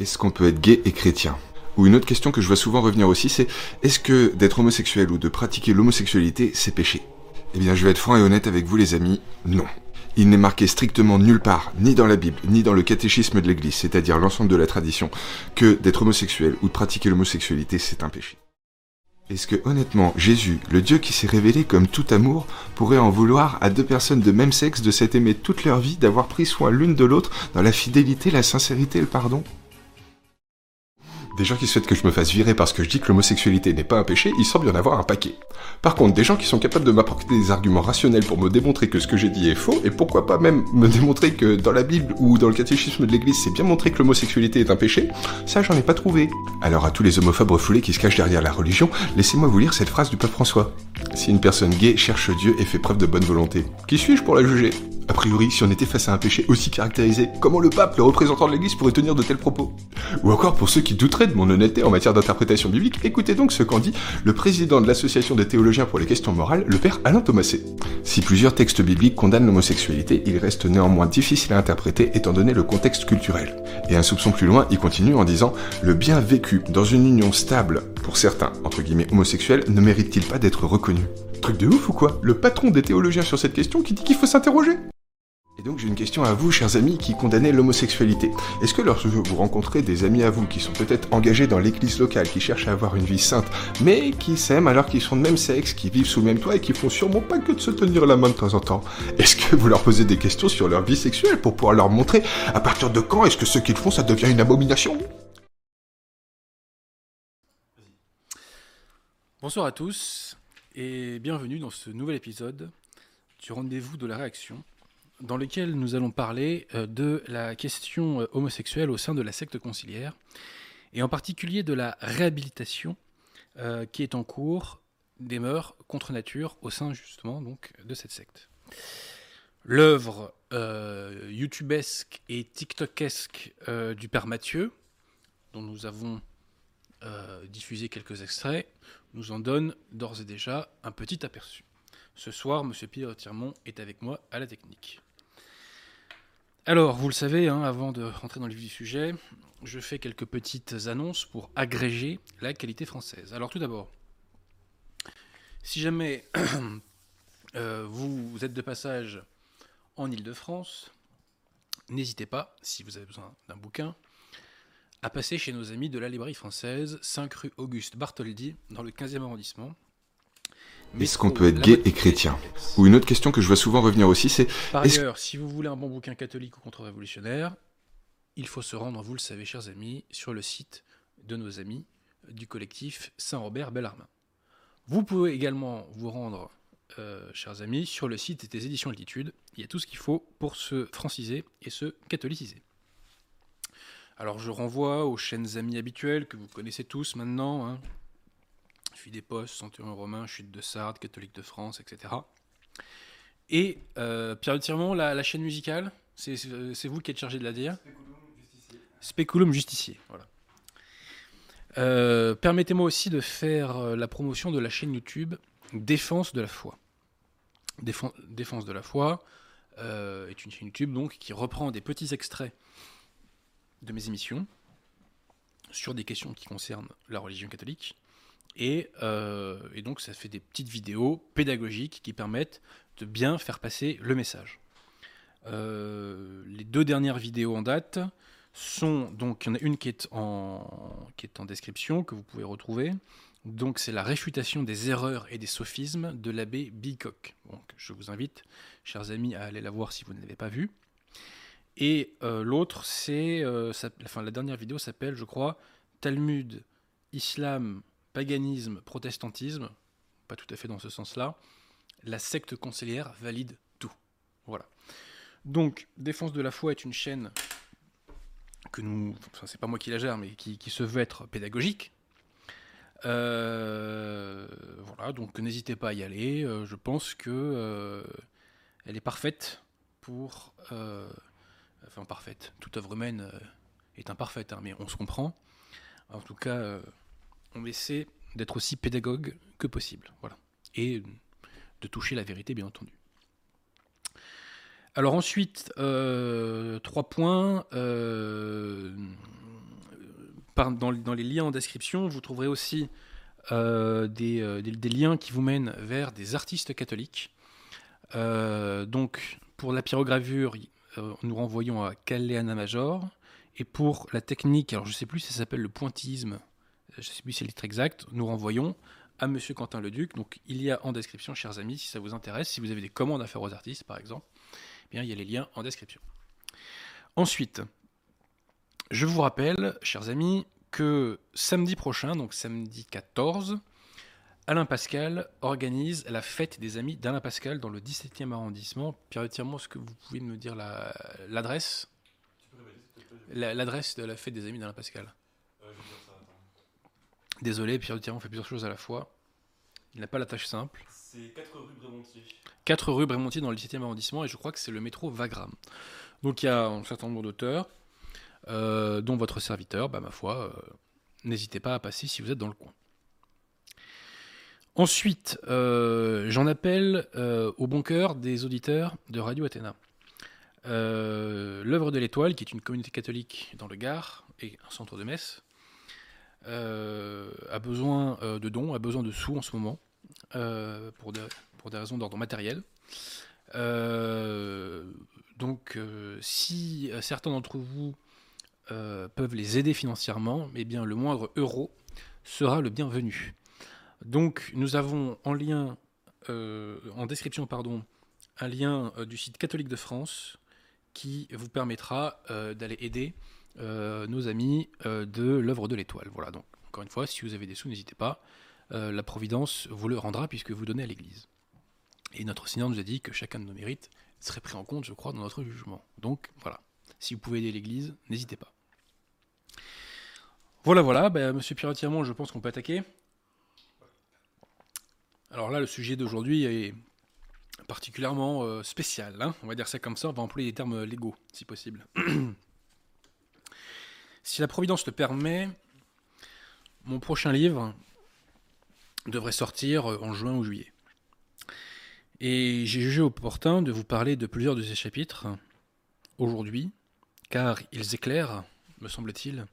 Est-ce qu'on peut être gay et chrétien? Ou une autre question que je vois souvent revenir aussi, c'est est-ce que d'être homosexuel ou de pratiquer l'homosexualité, c'est péché? Eh bien, je vais être franc et honnête avec vous, les amis, non. Il n'est marqué strictement nulle part, ni dans la Bible, ni dans le catéchisme de l'Église, c'est-à-dire l'ensemble de la tradition, que d'être homosexuel ou de pratiquer l'homosexualité, c'est un péché. Est-ce que honnêtement, Jésus, le Dieu qui s'est révélé comme tout amour, pourrait en vouloir à deux personnes de même sexe de s'être aimées toute leur vie, d'avoir pris soin l'une de l'autre dans la fidélité, la sincérité et le pardon? Des gens qui souhaitent que je me fasse virer parce que je dis que l'homosexualité n'est pas un péché, il semble y en avoir un paquet. Par contre, des gens qui sont capables de m'apporter des arguments rationnels pour me démontrer que ce que j'ai dit est faux, et pourquoi pas même me démontrer que dans la Bible ou dans le catéchisme de l'Église c'est bien montré que l'homosexualité est un péché, ça j'en ai pas trouvé. Alors à tous les homophobes refoulés qui se cachent derrière la religion, laissez-moi vous lire cette phrase du pape François. Si une personne gay cherche Dieu et fait preuve de bonne volonté, qui suis-je pour la juger? A priori, si on était face à un péché aussi caractérisé, comment le pape, le représentant de l'Église, pourrait tenir de tels propos? Ou encore, pour ceux qui douteraient de mon honnêteté en matière d'interprétation biblique, écoutez donc ce qu'en dit le président de l'Association des théologiens pour les questions morales, le père Alain Thomasé. Si plusieurs textes bibliques condamnent l'homosexualité, il reste néanmoins difficile à interpréter étant donné le contexte culturel. Et un soupçon plus loin, il continue en disant Le bien vécu dans une union stable, pour certains, entre guillemets homosexuels, ne mérite-t-il pas d'être reconnu Truc de ouf ou quoi? Le patron des théologiens sur cette question qui dit qu'il faut s'interroger? Et donc j'ai une question à vous, chers amis, qui condamnez l'homosexualité. Est-ce que lorsque vous rencontrez des amis à vous qui sont peut-être engagés dans l'église locale, qui cherchent à avoir une vie sainte, mais qui s'aiment alors qu'ils sont de même sexe, qui vivent sous le même toit et qui font sûrement pas que de se tenir la main de temps en temps, est-ce que vous leur posez des questions sur leur vie sexuelle pour pouvoir leur montrer à partir de quand est-ce que ce qu'ils font ça devient une abomination? Bonsoir à tous et bienvenue dans ce nouvel épisode du rendez-vous de la réaction dans lequel nous allons parler euh, de la question euh, homosexuelle au sein de la secte conciliaire, et en particulier de la réhabilitation euh, qui est en cours des mœurs contre nature au sein justement donc de cette secte. L'œuvre youtubesque et tiktokesque du père Mathieu, dont nous avons diffusé quelques extraits, nous en donne d'ores et déjà un petit aperçu. Ce soir, M. Pierre Tirmont est avec moi à la technique. Alors, vous le savez, hein, avant de rentrer dans le vif du sujet, je fais quelques petites annonces pour agréger la qualité française. Alors tout d'abord, si jamais euh, vous, êtes de passage en Ile-de-France, n'hésitez pas, si vous avez besoin d'un bouquin, à passer chez nos amis de la librairie française, 5 rue Auguste Bartholdi, dans le 15e arrondissement. Est-ce qu'on peut être gay et chrétien Ou une autre question que je vois souvent revenir aussi, c'est... Par ailleurs, si vous voulez un bon bouquin catholique ou contre-révolutionnaire, il faut se rendre, vous le savez, chers amis, sur le site de nos amis du collectif Saint-Robert Bellarmin. Vous pouvez également vous rendre, euh, chers amis, sur le site des éditions Altitude. Il y a tout ce qu'il faut pour se franciser et se catholiciser. Alors je renvoie aux chaînes amies habituelles que vous connaissez tous maintenant, hein, Fuite des Postes, Centurion romain, Chute de Sardes, Catholique de France, etc. Et euh, Pierre Tirmont, la, chaîne musicale, c'est vous qui êtes chargé de la dire Speculum Justicier. Justicier, voilà. Euh, permettez-moi aussi de faire euh, la promotion de la chaîne YouTube Défense de la foi. Défense de la foi est une chaîne YouTube donc qui reprend des petits extraits de mes émissions sur des questions qui concernent la religion catholique euh, et, donc ça fait des petites vidéos pédagogiques qui permettent de bien faire passer le message. Euh, les deux dernières vidéos en date sont donc il y en a une qui est en qui est en description que vous pouvez retrouver. Donc c'est la réfutation des erreurs et des sophismes de l'abbé Bicoq. Donc je vous invite, chers amis, à aller la voir si vous ne l'avez pas vue. Et euh, l'autre, c'est, enfin la dernière vidéo s'appelle, je crois, Talmud, Islam, paganisme, protestantisme, pas tout à fait dans ce sens-là, la secte conciliaire valide tout. Voilà. Donc, Défense de la foi est une chaîne que nous, enfin, c'est pas moi qui la gère, mais qui, se veut être pédagogique. Euh, voilà, donc n'hésitez pas à y aller. Euh, je pense que euh, elle est parfaite pour, enfin parfaite. Toute œuvre humaine est imparfaite, hein, mais on se comprend. En tout cas, on essaie d'être aussi pédagogue que possible. Voilà. Et de toucher la vérité, bien entendu. Alors ensuite, euh, trois points. Euh, dans, les liens en description, vous trouverez aussi des, liens qui vous mènent vers des artistes catholiques. donc, pour la pyrogravure, nous renvoyons à Caléana Major. Et pour la technique, alors je ne sais plus si ça s'appelle le pointillisme, je ne sais plus si c'est le titre exact, nous renvoyons à Monsieur Quentin Leduc. Donc il y a en description, chers amis, si ça vous intéresse, si vous avez des commandes à faire aux artistes, par exemple, eh bien il y a les liens en description. Ensuite, je vous rappelle, chers amis, que samedi prochain, donc samedi 14, Alain Pascal organise la fête des amis d'Alain Pascal dans le 17e arrondissement. Pierre est-ce que vous pouvez me dire l'adresse? L'adresse de la fête des amis d'Alain Pascal? Désolé, Pierre Tirmont fait plusieurs choses à la fois. Il n'a pas la tâche simple. C'est 4 rue Brémontier. 4 rue Brémontier dans le 17e arrondissement et je crois que c'est le métro Wagram. Donc il y a un certain nombre d'auteurs, euh, dont votre serviteur, bah, ma foi, euh, n'hésitez pas à passer si vous êtes dans le coin. Ensuite, euh, j'en appelle au bon cœur des auditeurs de Radio Athéna. L'œuvre de l'Étoile, qui est une communauté catholique dans le Gard et un centre de messe, a besoin euh, de dons, a besoin de sous en ce moment, euh, pour, des raisons d'ordre matériel. donc, si certains d'entre vous peuvent les aider financièrement, eh bien, le moindre euro sera le bienvenu. Donc, nous avons en lien, en description, pardon, un lien du site catholique de France qui vous permettra d'aller aider euh, nos amis euh, de l'œuvre de l'étoile. Voilà, donc encore une fois, si vous avez des sous, n'hésitez pas. Euh, la Providence vous le rendra puisque vous donnez à l'Église. Et notre Seigneur nous a dit que chacun de nos mérites serait pris en compte, je crois, dans notre jugement. Donc voilà, si vous pouvez aider l'Église, n'hésitez pas. Voilà, voilà, ben, Monsieur Pierre je pense qu'on peut attaquer. Alors là, le sujet d'aujourd'hui est particulièrement spécial, hein. on va dire ça comme ça, on va employer des termes légaux, si possible. Si la Providence le permet, mon prochain livre devrait sortir en juin ou juillet. Et j'ai jugé opportun de vous parler de plusieurs de ces chapitres aujourd'hui, car ils éclairent, me semble-t-il,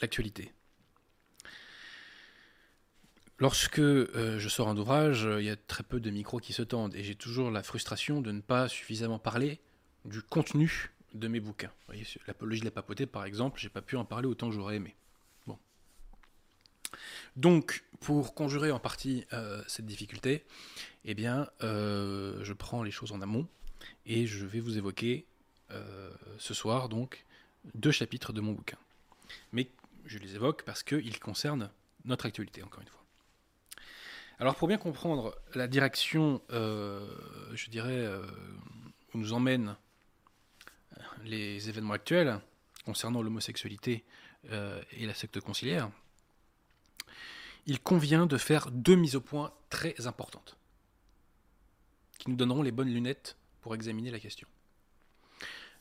l'actualité. Lorsque euh, je sors un ouvrage, il y a très peu de micros qui se tendent, et j'ai toujours la frustration de ne pas suffisamment parler du contenu de mes bouquins. Vous voyez, l'apologie de la papauté, par exemple, j'ai pas pu en parler autant que j'aurais aimé. Bon. Donc, pour conjurer en partie euh, cette difficulté, eh bien, euh, je prends les choses en amont et je vais vous évoquer euh, ce soir donc deux chapitres de mon bouquin. Mais je les évoque parce qu'ils concernent notre actualité, encore une fois. Alors, pour bien comprendre la direction, je dirais, où nous emmène les événements actuels concernant l'homosexualité euh, et la secte conciliaire, il convient de faire deux mises au point très importantes qui nous donneront les bonnes lunettes pour examiner la question.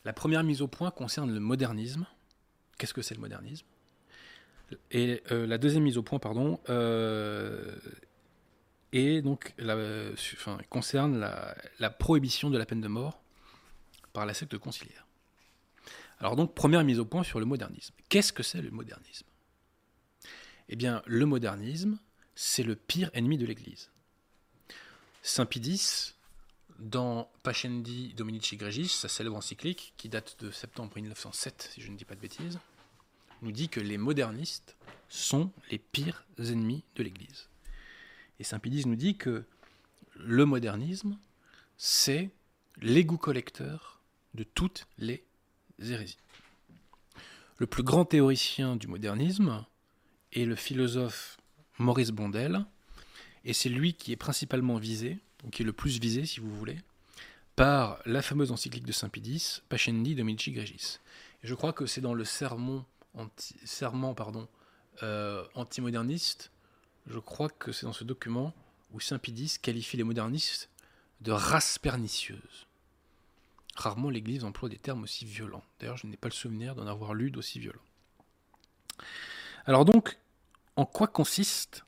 La première mise au point concerne le modernisme. Qu'est-ce que c'est le modernisme? Et euh, la deuxième mise au point, pardon, euh, concerne la prohibition de la peine de mort par la secte conciliaire. Alors donc, première mise au point sur le modernisme. Qu'est-ce que c'est le modernisme? Eh bien, le modernisme, c'est le pire ennemi de l'Église. Saint Pidis, dans Pascendi Dominici Gregis, sa célèbre encyclique, qui date de septembre 1907, si je ne dis pas de bêtises, nous dit que les modernistes sont les pires ennemis de l'Église. Et Saint Pidis nous dit que le modernisme, c'est l'égout collecteur de toutes les hérésies. Le plus grand théoricien du modernisme est le philosophe Maurice Bondel, et c'est lui qui est principalement visé, ou qui est le plus visé, si vous voulez, par la fameuse encyclique de Saint-Pédis, Pascendi Dominici Gregis. Et je crois que c'est dans le sermon, anti, serment euh, antimoderniste, je crois que c'est dans ce document où Saint-Pédis qualifie les modernistes de race pernicieuse. Rarement l'Église emploie des termes aussi violents. D'ailleurs, je n'ai pas le souvenir d'en avoir lu d'aussi violents. Alors donc, en quoi consiste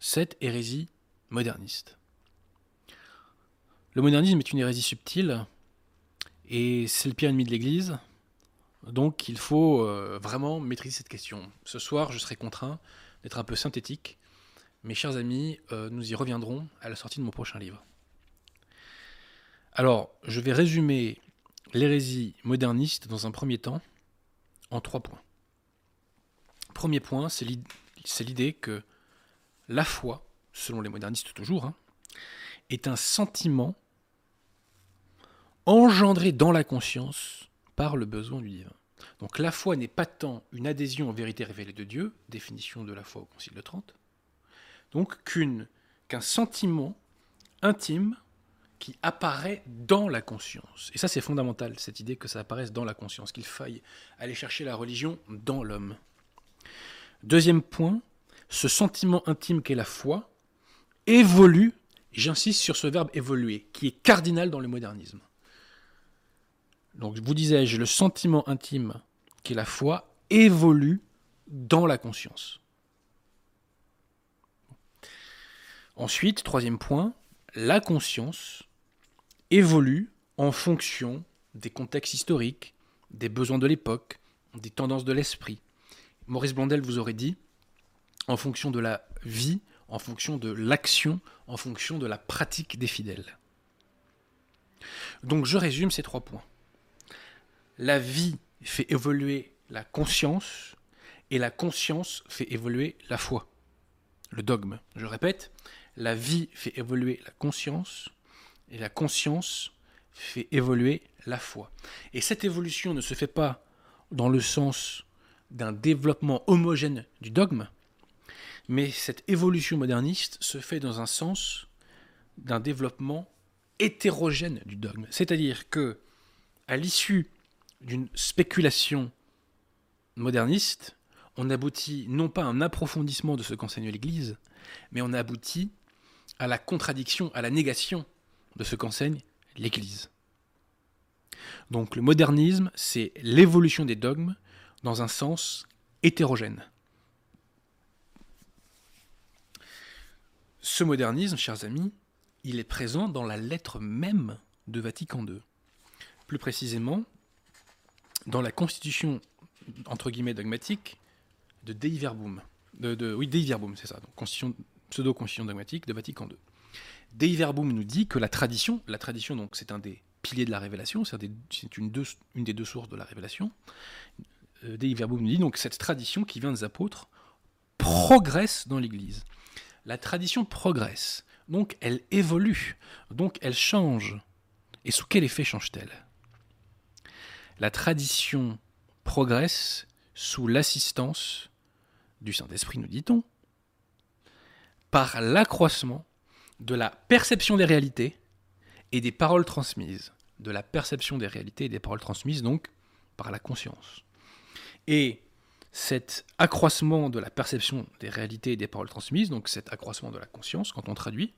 cette hérésie moderniste? Le modernisme est une hérésie subtile, et c'est le pire ennemi de l'Église, Donc il faut euh, vraiment maîtriser cette question. Ce soir, je serai contraint d'être un peu synthétique. Mes chers amis, euh, nous y reviendrons à la sortie de mon prochain livre. Alors, je vais résumer l'hérésie moderniste dans un premier temps en trois points. Premier point, c'est l'idée que la foi, selon les modernistes toujours, hein, est un sentiment engendré dans la conscience par le besoin du divin. Donc la foi n'est pas tant une adhésion aux vérités révélées de Dieu, définition de la foi au Concile de Trente, donc qu'un sentiment intime qui apparaît dans la conscience. Et ça c'est fondamental, cette idée que ça apparaisse dans la conscience, qu'il faille aller chercher la religion dans l'homme. Deuxième point, ce sentiment intime qu'est la foi évolue, j'insiste sur ce verbe évoluer, qui est cardinal dans le modernisme. Donc, vous disais-je, le sentiment intime qu'est la foi évolue dans la conscience. Ensuite, troisième point, la conscience évolue en fonction des contextes historiques, des besoins de l'époque, des tendances de l'esprit. Maurice Blondel vous aurait dit, en fonction de la vie, en fonction de l'action, en fonction de la pratique des fidèles. Donc je résume ces trois points. La vie fait évoluer la conscience et la conscience fait évoluer la foi. Le dogme. Je répète, la vie fait évoluer la conscience et la conscience fait évoluer la foi. Et cette évolution ne se fait pas dans le sens d'un développement homogène du dogme, mais cette évolution moderniste se fait dans un sens d'un développement hétérogène du dogme. C'est-à-dire que, à l'issue d'une spéculation moderniste, on aboutit non pas à un approfondissement de ce qu'enseigne l'Église, mais on aboutit à la contradiction, à la négation de ce qu'enseigne l'Église. Donc le modernisme, c'est l'évolution des dogmes dans un sens hétérogène. Ce modernisme, chers amis, il est présent dans la lettre même de Vatican II. Plus précisément, dans la constitution, entre guillemets, dogmatique de Dei Verbum. Oui, Dei Verbum, c'est ça, donc constitution, pseudo-constitution dogmatique de Vatican II. Dei Verbum nous dit que la tradition, la tradition, donc, c'est un des piliers de la révélation, c'est une, des deux sources de la révélation. Euh, Dei Verbum nous dit donc cette tradition qui vient des apôtres progresse dans l'Église la tradition progresse, donc elle évolue, donc elle change. Et sous quel effet change-t-elle? La tradition progresse sous l'assistance du Saint-Esprit, nous dit-on, par l'accroissement de la perception des réalités et des paroles transmises. De la perception des réalités et des paroles transmises, donc par la conscience. Et cet accroissement de la perception des réalités et des paroles transmises, donc cet accroissement de la conscience quand on traduit,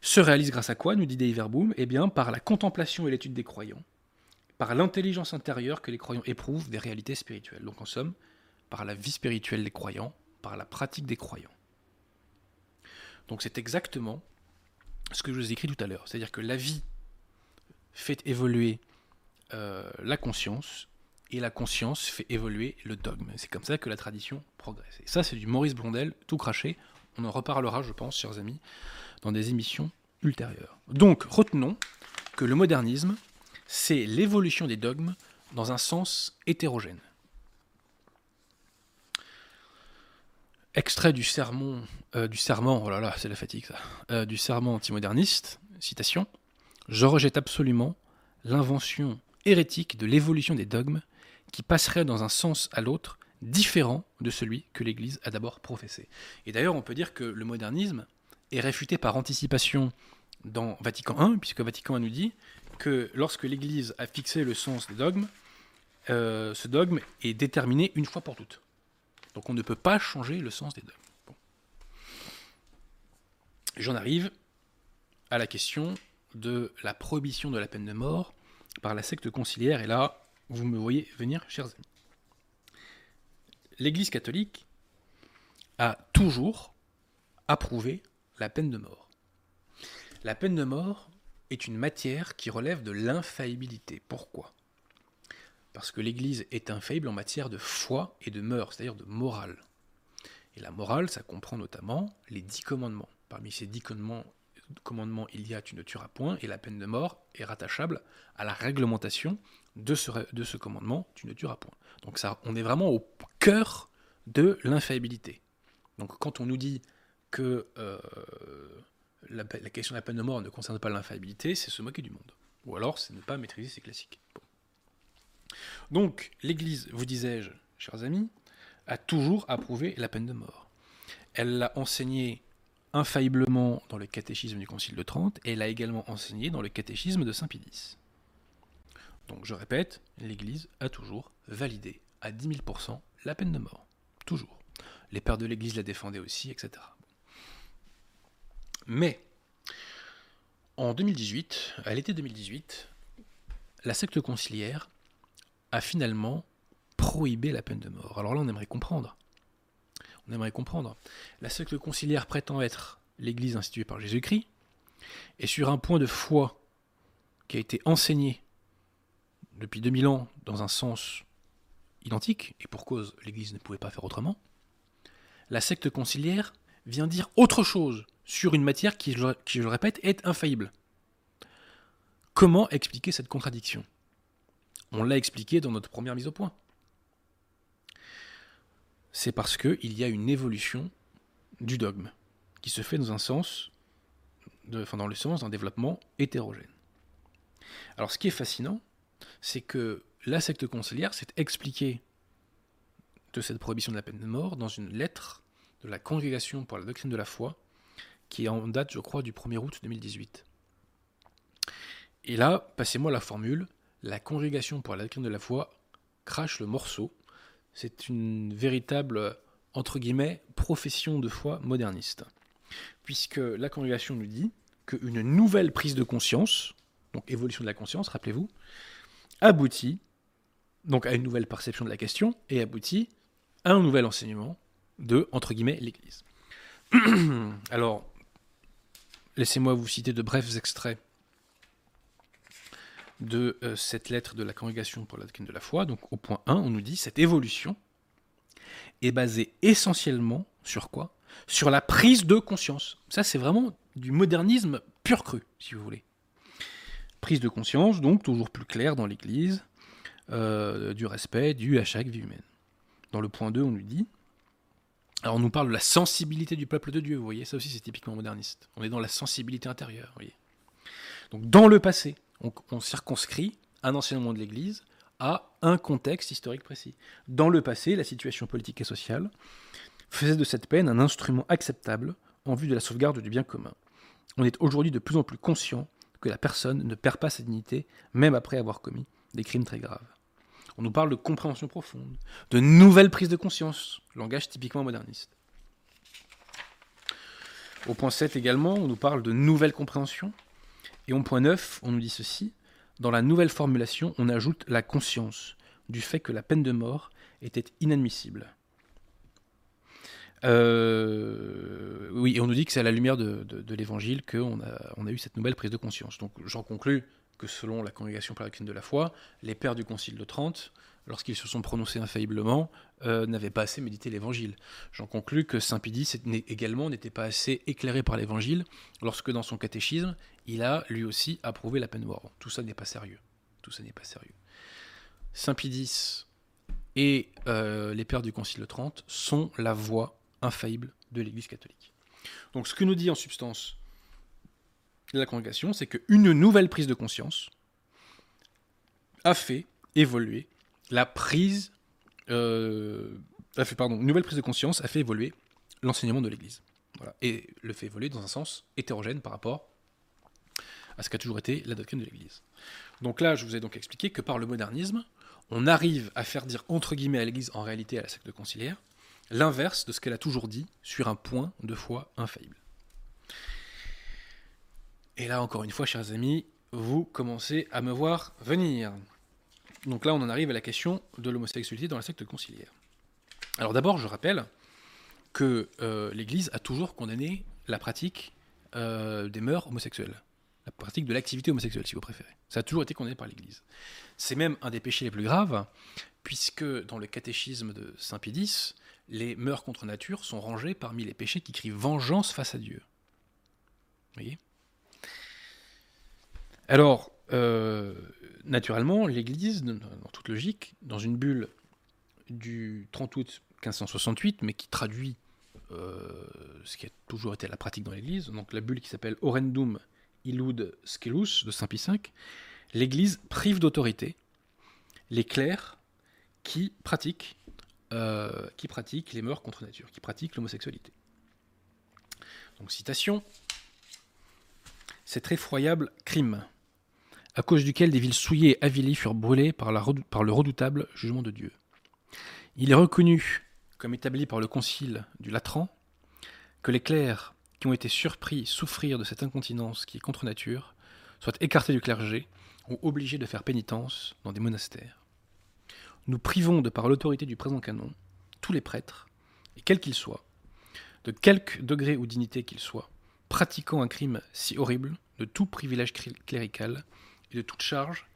se réalise grâce à quoi, nous dit Dei Verbum? Eh bien, par la contemplation et l'étude des croyants, par l'intelligence intérieure que les croyants éprouvent des réalités spirituelles. Donc en somme, par la vie spirituelle des croyants, par la pratique des croyants. Donc c'est exactement ce que je vous ai écrit tout à l'heure. C'est-à-dire que la vie fait évoluer euh, la conscience et la conscience fait évoluer le dogme. C'est comme ça que la tradition progresse. Et ça, c'est du Maurice Blondel, tout craché. On en reparlera, je pense, chers amis, dans des émissions ultérieures. Donc, retenons que le modernisme, c'est l'évolution des dogmes dans un sens hétérogène. Extrait du sermon, euh, du serment, oh c'est la fatigue euh, du serment antimoderniste, citation, Je rejette absolument l'invention hérétique de l'évolution des dogmes qui passerait dans un sens à l'autre différent de celui que l'Église a d'abord professé. Et d'ailleurs, on peut dire que le modernisme est réfuté par anticipation dans Vatican I, puisque Vatican I nous dit que lorsque l'Église a fixé le sens des dogmes, euh, ce dogme est déterminé une fois pour toutes. Donc on ne peut pas changer le sens des dogmes. J'en arrive à la question de la prohibition de la peine de mort par la secte conciliaire, et là, vous me voyez venir, chers amis. L'Église catholique a toujours approuvé la peine de mort. La peine de mort est une matière qui relève de l'infaillibilité. Pourquoi? Parce que l'Église est infaillible en matière de foi et de mœurs, c'est-à-dire de morale. Et la morale, ça comprend notamment les dix commandements. Parmi ces dix commandements, il y a tu ne tueras point, et la peine de mort est rattachable à la réglementation de ce, de ce commandement tu ne tueras point. Donc on est vraiment au cœur de l'infaillibilité. Donc quand on nous dit que euh, la, question de la peine de mort ne concerne pas l'infaillibilité, c'est se moquer du monde. Ou alors c'est ne pas maîtriser ses classiques. Donc l'Église, vous disais-je, chers amis, a toujours approuvé la peine de mort. Elle l'a enseigné infailliblement dans le catéchisme du Concile de Trente et elle l'a également enseigné dans le catéchisme de Saint Pie Donc je répète, l'Église a toujours validé à 10 000% la peine de mort. Toujours. Les pères de l'Église la défendaient aussi, etc. Mais, en 2018, à l'été 2018, la secte conciliaire a finalement prohibé la peine de mort. Alors là, on aimerait comprendre. On aimerait comprendre. La secte conciliaire prétend être l'Église instituée par Jésus-Christ, et sur un point de foi qui a été enseigné depuis 2000 ans dans un sens identique, et pour cause l'Église ne pouvait pas faire autrement, la secte conciliaire vient dire autre chose sur une matière qui, je le répète, est infaillible. Comment expliquer cette contradiction? On l'a expliqué dans notre première mise au point. C'est parce qu'il y a une évolution du dogme qui se fait dans un sens, enfin dans le sens d'un développement hétérogène. Alors ce qui est fascinant, c'est que la secte conciliaire s'est expliquée de cette prohibition de la peine de mort dans une lettre de la Congrégation pour la doctrine de la foi, qui est en date, je crois, du 1er août 2018. Et là, passez-moi la formule, la Congrégation pour la doctrine de la foi crache le morceau. C'est une véritable, entre guillemets, profession de foi moderniste. Puisque la Congrégation nous dit qu'une nouvelle prise de conscience, donc évolution de la conscience, rappelez-vous, aboutit donc à une nouvelle perception de la question et aboutit à un nouvel enseignement de, entre guillemets, l'Église. Alors, laissez-moi vous citer de brefs extraits de euh, cette lettre de la Congrégation pour la doctrine de la foi. Donc, au point 1, on nous dit cette évolution est basée essentiellement sur quoi? Sur la prise de conscience. Ça, c'est vraiment du modernisme pur cru, si vous voulez. Prise de conscience, donc toujours plus claire dans l'Église, euh, du respect dû à chaque vie humaine. Dans le point 2, on nous dit alors on nous parle de la sensibilité du peuple de Dieu, vous voyez, ça aussi c'est typiquement moderniste. On est dans la sensibilité intérieure, vous voyez. Donc dans le passé, on, on circonscrit un enseignement de l'Église à un contexte historique précis. Dans le passé, la situation politique et sociale faisait de cette peine un instrument acceptable en vue de la sauvegarde du bien commun. On est aujourd'hui de plus en plus conscient que la personne ne perd pas sa dignité, même après avoir commis des crimes très graves. On nous parle de compréhension profonde, de nouvelles prises de conscience, langage typiquement moderniste. Au point 7 également, on nous parle de nouvelle compréhension. Et au point 9, on nous dit ceci. Dans la nouvelle formulation, on ajoute la conscience du fait que la peine de mort était inadmissible. Euh, oui, et on nous dit que c'est à la lumière de, l'évangile qu'on a, eu cette nouvelle prise de conscience. Donc j'en conclus que selon la Congrégation pour de la foi, les pères du Concile de Trente, lorsqu'ils se sont prononcés infailliblement, euh, n'avaient pas assez médité l'Évangile. J'en conclus que Saint Pie également n'était pas assez éclairé par l'Évangile, lorsque dans son catéchisme, il a lui aussi approuvé la peine mort. Tout ça n'est pas sérieux. Tout ça n'est pas sérieux. Saint Pie et euh, les pères du Concile de Trente sont la voie infaillible de l'Église catholique. Donc ce que nous dit en substance la congrégation, c'est qu'une nouvelle prise de conscience a fait évoluer la prise, euh, pardon, nouvelle prise de conscience a fait évoluer l'enseignement de l'Église. Et le fait évoluer dans un sens hétérogène par rapport à ce qu'a toujours été la doctrine de l'Église. Donc là, je vous ai donc expliqué que par le modernisme, on arrive à faire dire entre guillemets à l'Église, en réalité à la secte conciliaire, l'inverse de ce qu'elle a toujours dit sur un point de foi infaillible. Et là, encore une fois, chers amis, vous commencez à me voir venir. Donc là, on en arrive à la question de l'homosexualité dans la secte conciliaire. Alors d'abord, je rappelle que euh, l'Église a toujours condamné la pratique euh, des mœurs homosexuelles. pratique de l'activité homosexuelle, si vous préférez. Ça a toujours été condamné par l'Église. C'est même un des péchés les plus graves, puisque dans le catéchisme de Saint Pie les mœurs contre nature sont rangées parmi les péchés qui crient vengeance face à Dieu. Vous voyez? Alors, euh, naturellement, l'Église, dans toute logique, dans une bulle du 30 août 1568, mais qui traduit euh, ce qui a toujours été la pratique dans l'Église, donc la bulle qui s'appelle Orendum Illud Scelus de Saint Pie V, l'Église prive d'autorité les clercs qui pratiquent, euh, qui pratiquent les mœurs contre nature, qui pratiquent l'homosexualité. Donc citation, cet effroyable crime, à cause duquel des villes souillées et avilies furent brûlées par, le redoutable jugement de Dieu. Il est reconnu comme établi par le concile du Latran, que les clercs qui ont été surpris souffrir de cette incontinence qui est contre nature soient écartés du clergé ou obligés de faire pénitence dans des monastères. Nous privons de par l'autorité du présent canon tous les prêtres, et quels qu'ils soient, de quelque degré ou dignité qu'ils soient, pratiquant un crime si horrible, de tout privilège clérical de toute charge,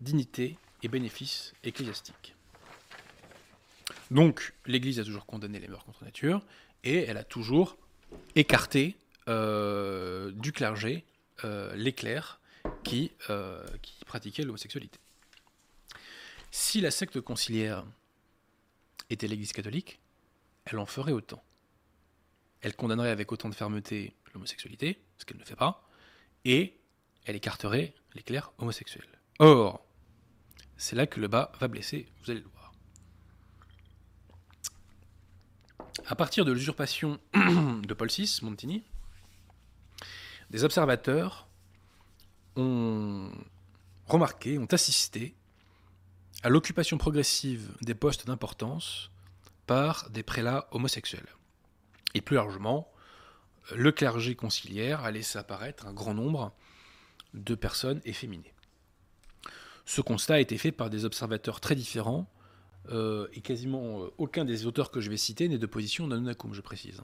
dignité et bénéfice ecclésiastique. Donc, l'Église a toujours condamné les mœurs contre nature et elle a toujours écarté euh, du clergé euh, les clercs qui, euh, qui pratiquaient l'homosexualité. Si la secte conciliaire était l'Église catholique, elle en ferait autant. Elle condamnerait avec autant de fermeté l'homosexualité, ce qu'elle ne fait pas, et elle écarterait les clercs homosexuels. Or, c'est là que le bas va blesser, vous allez le voir. À partir de l'usurpation de Paul VI, Montini, des observateurs ont remarqué, ont assisté à l'occupation progressive des postes d'importance par des prélats homosexuels. Et plus largement, le clergé conciliaire a laissé apparaître un grand nombre de personnes efféminées. Ce constat a été fait par des observateurs très différents euh, et quasiment euh, aucun des auteurs que je vais citer n'est de position d'Anunnacum, je précise.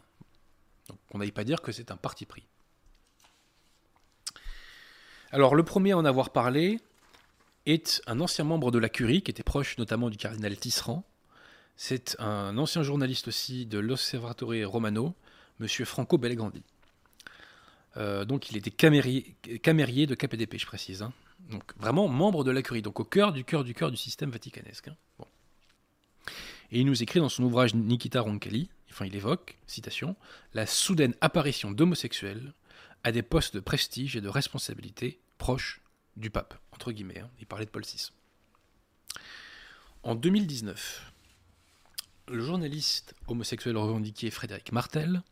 Donc on n'aille pas dire que c'est un parti pris. Alors le premier à en avoir parlé est un ancien membre de la curie, qui était proche notamment du cardinal Tisserand. C'est un ancien journaliste aussi de l'Osservatore Romano, M. Franco Bellegrandi. Euh, donc il était camérier, de KPDP, je précise. Hein. Donc vraiment membre de la curie, donc au cœur du cœur du cœur du système vaticanesque. Hein. Et il nous écrit dans son ouvrage Nikita Roncalli, enfin il évoque, citation, la soudaine apparition d'homosexuels à des postes de prestige et de responsabilité proches du pape, entre guillemets. Hein. Il parlait de Paul VI. En 2019, le journaliste homosexuel revendiqué Frédéric Martel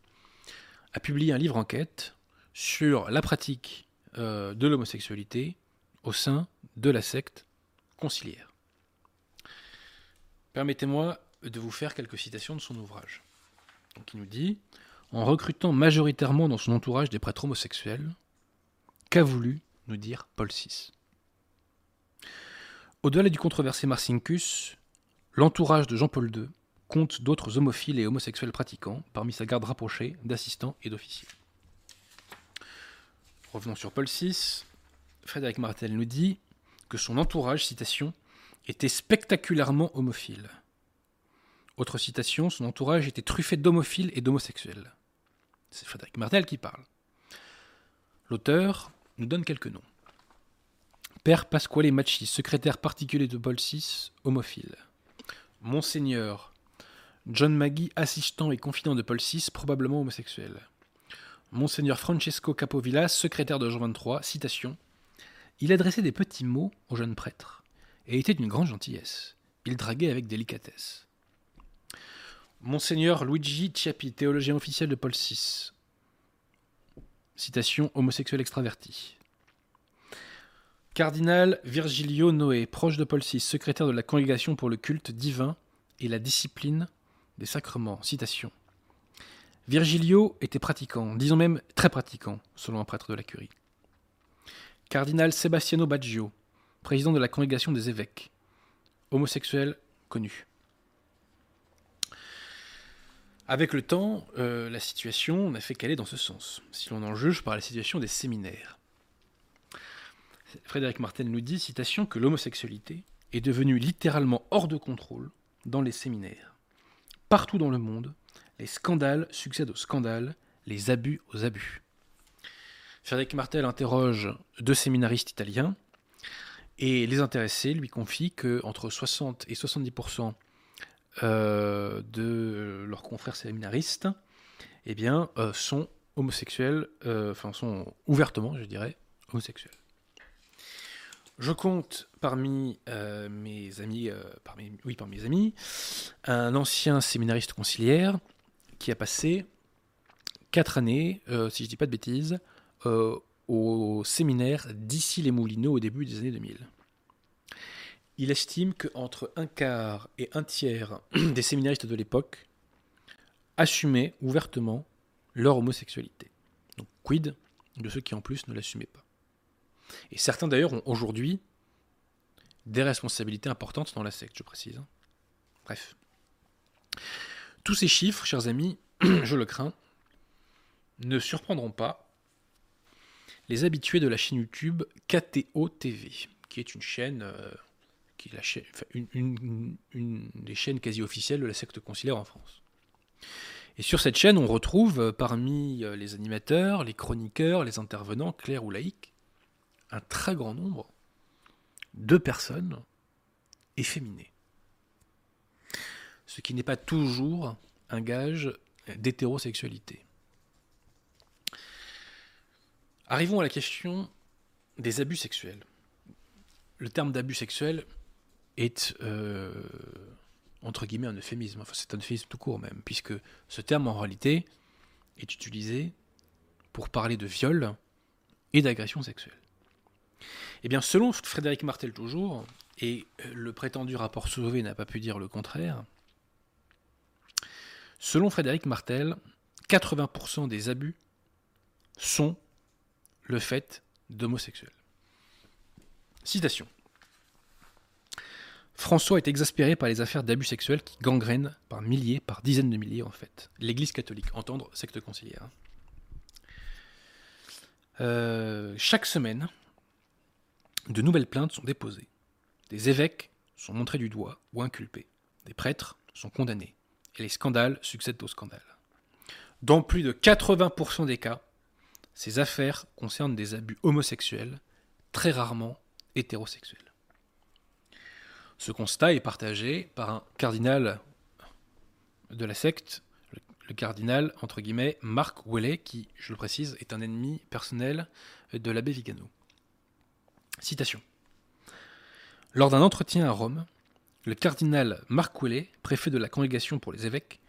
a publié un livre enquête sur la pratique euh, de l'homosexualité au sein de la secte conciliaire. Permettez-moi de vous faire quelques citations de son ouvrage. Il nous dit En recrutant majoritairement dans son entourage des prêtres homosexuels, qu'a voulu nous dire Paul VI Au-delà du controversé Marcincus, l'entourage de Jean-Paul II compte d'autres homophiles et homosexuels pratiquants parmi sa garde rapprochée d'assistants et d'officiers. Revenons sur Paul VI. Frédéric Martel nous dit que son entourage, citation, était spectaculairement homophile. Autre citation, son entourage était truffé d'homophiles et d'homosexuels. C'est Frédéric Martel qui parle. L'auteur nous donne quelques noms. Père Pasquale Macchi, secrétaire particulier de Paul VI, homophile. Monseigneur John Maggie, assistant et confident de Paul VI, probablement homosexuel. Monseigneur Francesco Capovilla, secrétaire de Jean XXIII, citation Il adressait des petits mots aux jeunes prêtres et était d'une grande gentillesse. Il draguait avec délicatesse. Monseigneur Luigi Ciapi, théologien officiel de Paul VI. Citation homosexuel extraverti. Cardinal Virgilio Noé, proche de Paul VI, secrétaire de la Congrégation pour le culte divin et la discipline des sacrements. Citation. Virgilio était pratiquant, disons même très pratiquant, selon un prêtre de la curie. Cardinal Sebastiano Baggio, président de la congrégation des évêques, homosexuel connu. Avec le temps, euh, la situation n'a fait qu'aller dans ce sens, si l'on en juge par la situation des séminaires. Frédéric Martel nous dit, citation, que l'homosexualité est devenue littéralement hors de contrôle dans les séminaires. Partout dans le monde, les scandales succèdent aux scandales, les abus aux abus. Frédéric Martel interroge deux séminaristes italiens et les intéressés lui confient que entre 60 et 70% euh, de leurs confrères séminaristes eh bien, euh, sont homosexuels, euh, sont ouvertement, je dirais, homosexuels. Je compte parmi mes amis, oui, parmi mes amis, un ancien séminariste conciliaire qui a passé quatre années, si je ne dis pas de bêtises, au séminaire d'ici les Moulineaux au début des années 2000. Il estime qu'entre un quart et un tiers des séminaristes de l'époque assumaient ouvertement leur homosexualité. Donc quid de ceux qui en plus ne l'assumaient pas. Et certains d'ailleurs ont aujourd'hui des responsabilités importantes dans la secte, je précise. Bref. Tous ces chiffres, chers amis, je le crains, ne surprendront pas les habitués de la chaîne YouTube KTO TV, qui est une chaîne, euh, une, des chaînes quasi officielles de la secte conciliaire en France. Et sur cette chaîne, on retrouve euh, parmi euh, les animateurs, les chroniqueurs, les intervenants, clairs ou laïcs, un très grand nombre de personnes efféminées. Ce qui n'est pas toujours un gage d'hétérosexualité. Arrivons à la question des abus sexuels. Le terme d'abus sexuel est, euh, entre guillemets, un euphémisme. Enfin, c'est un euphémisme tout court même, puisque ce terme, en réalité, est utilisé pour parler de viol et d'agression sexuelle. Eh bien, selon Frédéric Martel toujours, et le prétendu rapport Sauvé n'a pas pu dire le contraire, selon Frédéric Martel, 80% des abus sont le fait d'homosexuel. Citation. François est exaspéré par les affaires d'abus sexuels qui gangrènent par milliers, par dizaines de milliers en fait, l'Église catholique, entendre secte conciliaire. Euh, chaque semaine, de nouvelles plaintes sont déposées. Des évêques sont montrés du doigt ou inculpés. Des prêtres sont condamnés. Et les scandales succèdent aux scandales. Dans plus de 80% des cas, ces affaires concernent des abus homosexuels, très rarement hétérosexuels. Ce constat est partagé par un cardinal de la secte, le cardinal, entre guillemets, Marc Ouellet, qui, je le précise, est un ennemi personnel de l'abbé Vigano. Citation. Lors d'un entretien à Rome, le cardinal Marc Ouellet, préfet de la Congrégation pour les évêques,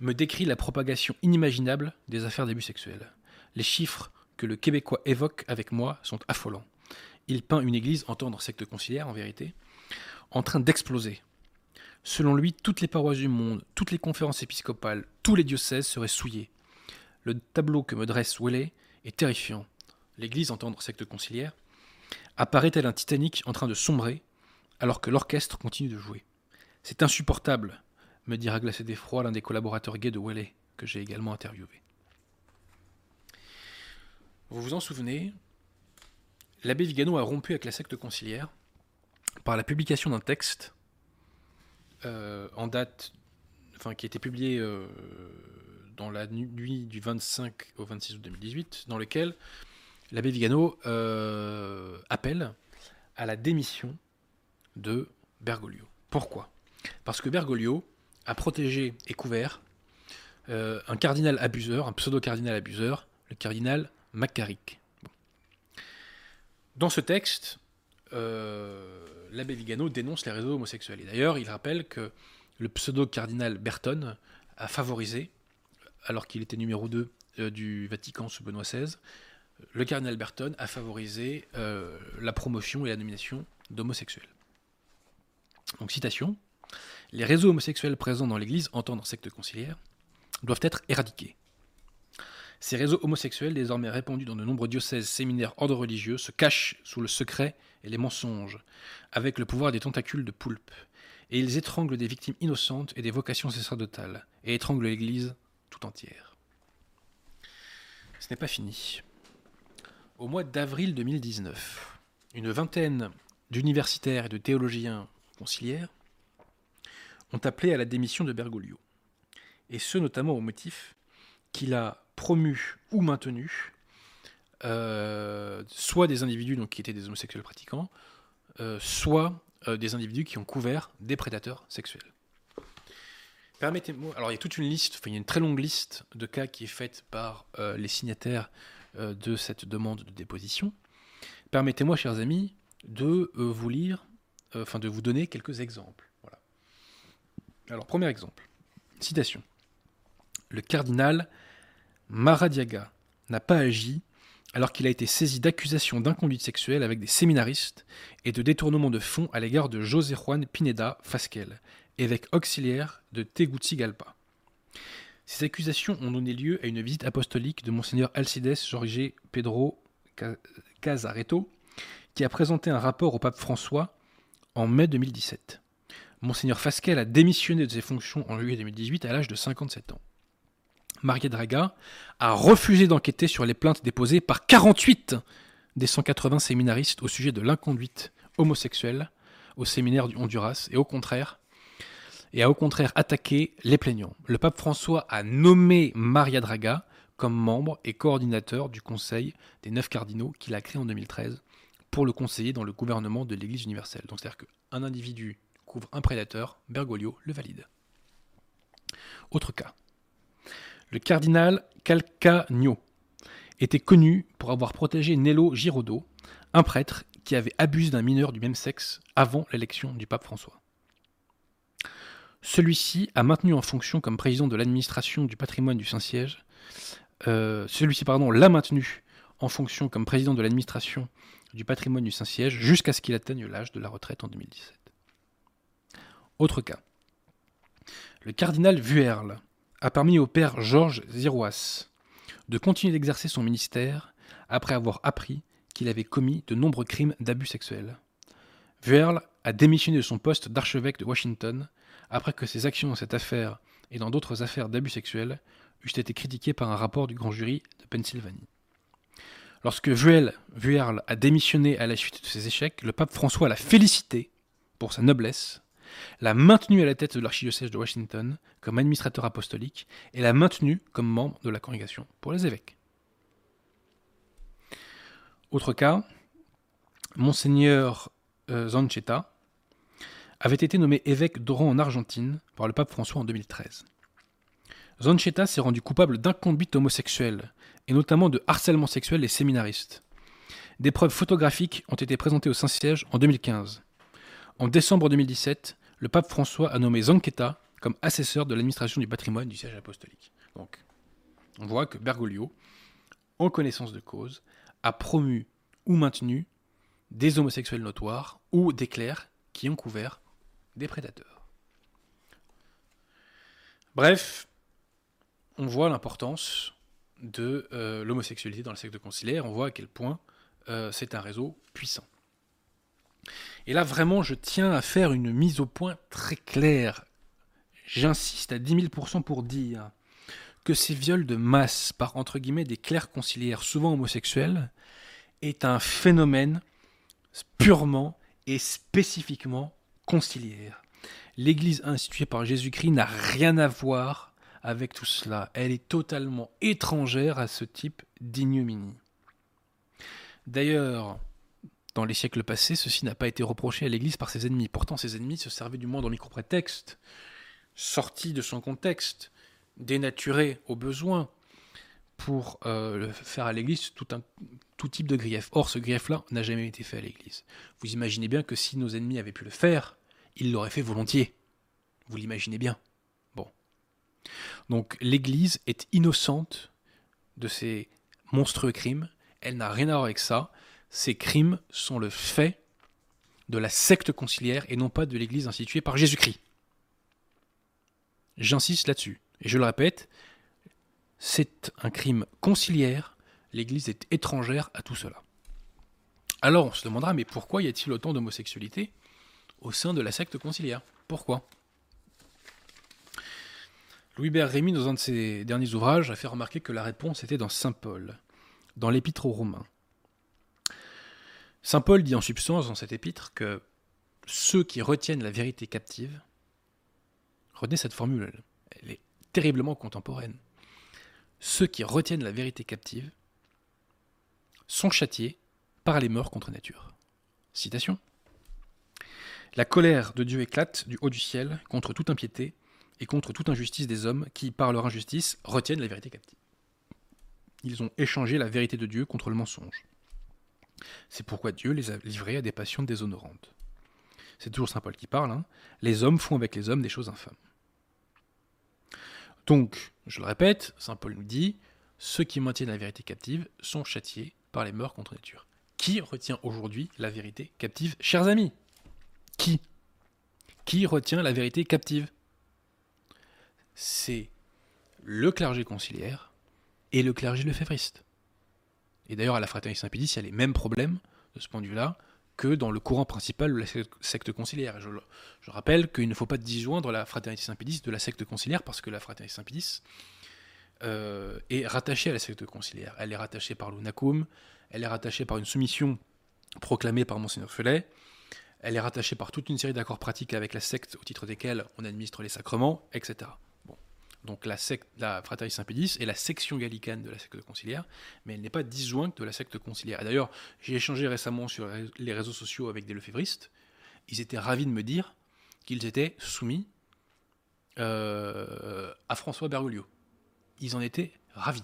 me décrit la propagation inimaginable des affaires d'abus sexuels. Les chiffres que le Québécois évoque avec moi sont affolants. Il peint une église, entendre secte conciliaire en vérité, en train d'exploser. Selon lui, toutes les paroisses du monde, toutes les conférences épiscopales, tous les diocèses seraient souillés. Le tableau que me dresse Welley est terrifiant. L'église, entendre secte conciliaire, apparaît elle un Titanic en train de sombrer, alors que l'orchestre continue de jouer. C'est insupportable, me dira glacé d'effroi l'un des collaborateurs gays de Welley, que j'ai également interviewé. Vous vous en souvenez, l'abbé Vigano a rompu avec la secte conciliaire par la publication d'un texte euh, en date, enfin qui a été publié euh, dans la nuit du 25 au 26 août 2018, dans lequel l'abbé Vigano euh, appelle à la démission de Bergoglio. Pourquoi? Parce que Bergoglio a protégé et couvert un cardinal abuseur, un pseudo-cardinal abuseur, le cardinal Macaric. Dans ce texte, euh, l'abbé Vigano dénonce les réseaux homosexuels. Et d'ailleurs, il rappelle que le pseudo-cardinal Berton a favorisé, alors qu'il était numéro 2 euh, du Vatican sous Benoît XVI, le cardinal Berton a favorisé euh, la promotion et la nomination d'homosexuels. Donc, citation Les réseaux homosexuels présents dans l'Église, entendre secte conciliaire, doivent être éradiqués. Ces réseaux homosexuels, désormais répandus dans de nombreux diocèses, séminaires, ordres religieux, se cachent sous le secret et les mensonges, avec le pouvoir des tentacules de poulpe. Et ils étranglent des victimes innocentes et des vocations sacerdotales, et étranglent l'Église tout entière. Ce n'est pas fini. Au mois d'avril 2019, une vingtaine d'universitaires et de théologiens conciliaires ont appelé à la démission de Bergoglio. Et ce notamment au motif qu'il a promu ou maintenu euh, soit des individus donc, qui étaient des homosexuels pratiquants, euh, soit euh, des individus qui ont couvert des prédateurs sexuels. Permettez-moi, alors il y a toute une liste, enfin il y a une très longue liste de cas qui est faite par les signataires de cette demande de déposition. Permettez-moi, chers amis, de vous lire, enfin de vous donner quelques exemples. Voilà. Alors, premier exemple, citation. Le cardinal Maradiaga n'a pas agi alors qu'il a été saisi d'accusations d'inconduite sexuelle avec des séminaristes et de détournement de fonds à l'égard de José Juan Pineda Fasquel, évêque auxiliaire de Tegucigalpa. Ces accusations ont donné lieu à une visite apostolique de Monseigneur Alcides Jorge Pedro Casareto, qui a présenté un rapport au pape François en mai 2017. Monseigneur Fasquel a démissionné de ses fonctions en juillet 2018 à l'âge de 57 ans. Maria Draga a refusé d'enquêter sur les plaintes déposées par 48 des 180 séminaristes au sujet de l'inconduite homosexuelle au séminaire du Honduras et au contraire et a au contraire attaqué les plaignants. Le pape François a nommé Maria Draga comme membre et coordinateur du conseil des neuf cardinaux qu'il a créé en 2013 pour le conseiller dans le gouvernement de l'Église universelle. Donc c'est-à-dire qu'un individu couvre un prédateur, Bergoglio le valide. Autre cas. Le cardinal Calcagno était connu pour avoir protégé Nello Giraudot, un prêtre qui avait abusé d'un mineur du même sexe avant l'élection du pape François. Celui-ci a maintenu en fonction comme président de l'administration du patrimoine du Saint-Siège. Euh, celui-ci, pardon, l'a maintenu en fonction comme président de l'administration du patrimoine du Saint-Siège jusqu'à ce qu'il atteigne l'âge de la retraite en 2017. Autre cas. Le cardinal Vuerle a permis au père Georges Zirouas de continuer d'exercer son ministère après avoir appris qu'il avait commis de nombreux crimes d'abus sexuels. Vuerle a démissionné de son poste d'archevêque de Washington après que ses actions dans cette affaire et dans d'autres affaires d'abus sexuels eussent été critiquées par un rapport du grand jury de Pennsylvanie. Lorsque Vuerle a démissionné à la suite de ses échecs, le pape François l'a félicité pour sa noblesse l'a maintenu à la tête de l'archidiocèse de Washington comme administrateur apostolique et l'a maintenu comme membre de la congrégation pour les évêques. Autre cas, Monseigneur euh, Zanchetta avait été nommé évêque d'Oran en Argentine par le pape François en 2013. Zanchetta s'est rendu coupable d'inconduite homosexuelle, et notamment de harcèlement sexuel des séminaristes. Des preuves photographiques ont été présentées au Saint-Siège en 2015. En décembre 2017, le pape François a nommé Zanqueta comme assesseur de l'administration du patrimoine du siège apostolique. Donc, on voit que Bergoglio, en connaissance de cause, a promu ou maintenu des homosexuels notoires ou des clercs qui ont couvert des prédateurs. Bref, on voit l'importance de euh, l'homosexualité dans le secte conciliaire, on voit à quel point euh, c'est un réseau puissant. Et là, vraiment, je tiens à faire une mise au point très claire. J'insiste à 10 000% pour dire que ces viols de masse par, entre guillemets, des clercs conciliaires, souvent homosexuels, est un phénomène purement et spécifiquement conciliaire. L'Église instituée par Jésus-Christ n'a rien à voir avec tout cela. Elle est totalement étrangère à ce type d'ignominie. D'ailleurs, dans les siècles passés, ceci n'a pas été reproché à l'Église par ses ennemis. Pourtant, ses ennemis se servaient du moindre micro-prétexte, sorti de son contexte, dénaturé au besoin, pour euh, faire à l'Église tout, tout type de grief. Or, ce grief-là n'a jamais été fait à l'Église. Vous imaginez bien que si nos ennemis avaient pu le faire, ils l'auraient fait volontiers. Vous l'imaginez bien. Donc, l'Église est innocente de ces monstrueux crimes. Elle n'a rien à voir avec ça ces crimes sont le fait de la secte conciliaire et non pas de l'Église instituée par Jésus-Christ. J'insiste là-dessus. Et je le répète, c'est un crime conciliaire, l'Église est étrangère à tout cela. Alors on se demandera, mais pourquoi y a-t-il autant d'homosexualité au sein de la secte conciliaire? Pourquoi? Louis-Bert dans un de ses derniers ouvrages, a fait remarquer que la réponse était dans Saint Paul, dans l'Épître aux Romains. Saint Paul dit en substance dans cet épître que ceux qui retiennent la vérité captive, retenez cette formule, elle est terriblement contemporaine, ceux qui retiennent la vérité captive sont châtiés par les morts contre nature. Citation. La colère de Dieu éclate du haut du ciel contre toute impiété et contre toute injustice des hommes qui, par leur injustice, retiennent la vérité captive. Ils ont échangé la vérité de Dieu contre le mensonge. C'est pourquoi Dieu les a livrés à des passions déshonorantes. C'est toujours Saint Paul qui parle. Hein. Les hommes font avec les hommes des choses infâmes. Donc, je le répète, Saint Paul nous dit, ceux qui maintiennent la vérité captive sont châtiés par les mœurs contre nature. Qui retient aujourd'hui la vérité captive, chers amis? Qui? Qui retient la vérité captive? C'est le clergé conciliaire et le clergé lefévriste. Et d'ailleurs, à la Fraternité Saint-Pédis, il y a les mêmes problèmes de ce point de vue-là que dans le courant principal de la secte conciliaire. Je, rappelle qu'il ne faut pas disjoindre la Fraternité Saint-Pédis de la secte conciliaire parce que la Fraternité Saint-Pédis euh, est rattachée à la secte conciliaire. Elle est rattachée par l'UNACUM, elle est rattachée par une soumission proclamée par Monseigneur Felet, elle est rattachée par toute une série d'accords pratiques avec la secte au titre desquels on administre les sacrements, etc. Donc la, secte, la Fraternité Saint-Pédis est la section gallicane de la secte conciliaire, mais elle n'est pas disjointe de la secte conciliaire. D'ailleurs, j'ai échangé récemment sur les réseaux sociaux avec des lefévristes, ils étaient ravis de me dire qu'ils étaient soumis euh, à François Bergoglio ils en étaient ravis.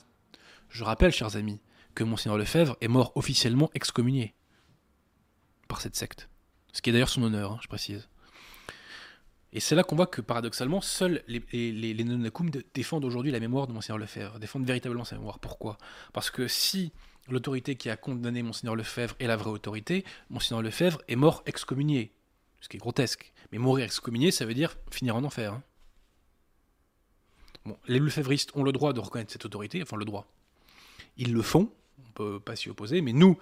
Je rappelle, chers amis, que Monseigneur Lefebvre est mort officiellement excommunié par cette secte. Ce qui est d'ailleurs son honneur, hein, je précise. Et c'est là qu'on voit que paradoxalement, seuls les, les, défendent aujourd'hui la mémoire de Monseigneur Lefebvre, défendent véritablement sa mémoire. Pourquoi? Parce que si l'autorité qui a condamné Monseigneur Lefebvre est la vraie autorité, Monseigneur Lefebvre est mort excommunié. Ce qui est grotesque. Mais mourir excommunié, ça veut dire finir en enfer. Hein les lefévristes ont le droit de reconnaître cette autorité, enfin le droit. Ils le font, on ne peut pas s'y opposer, mais nous,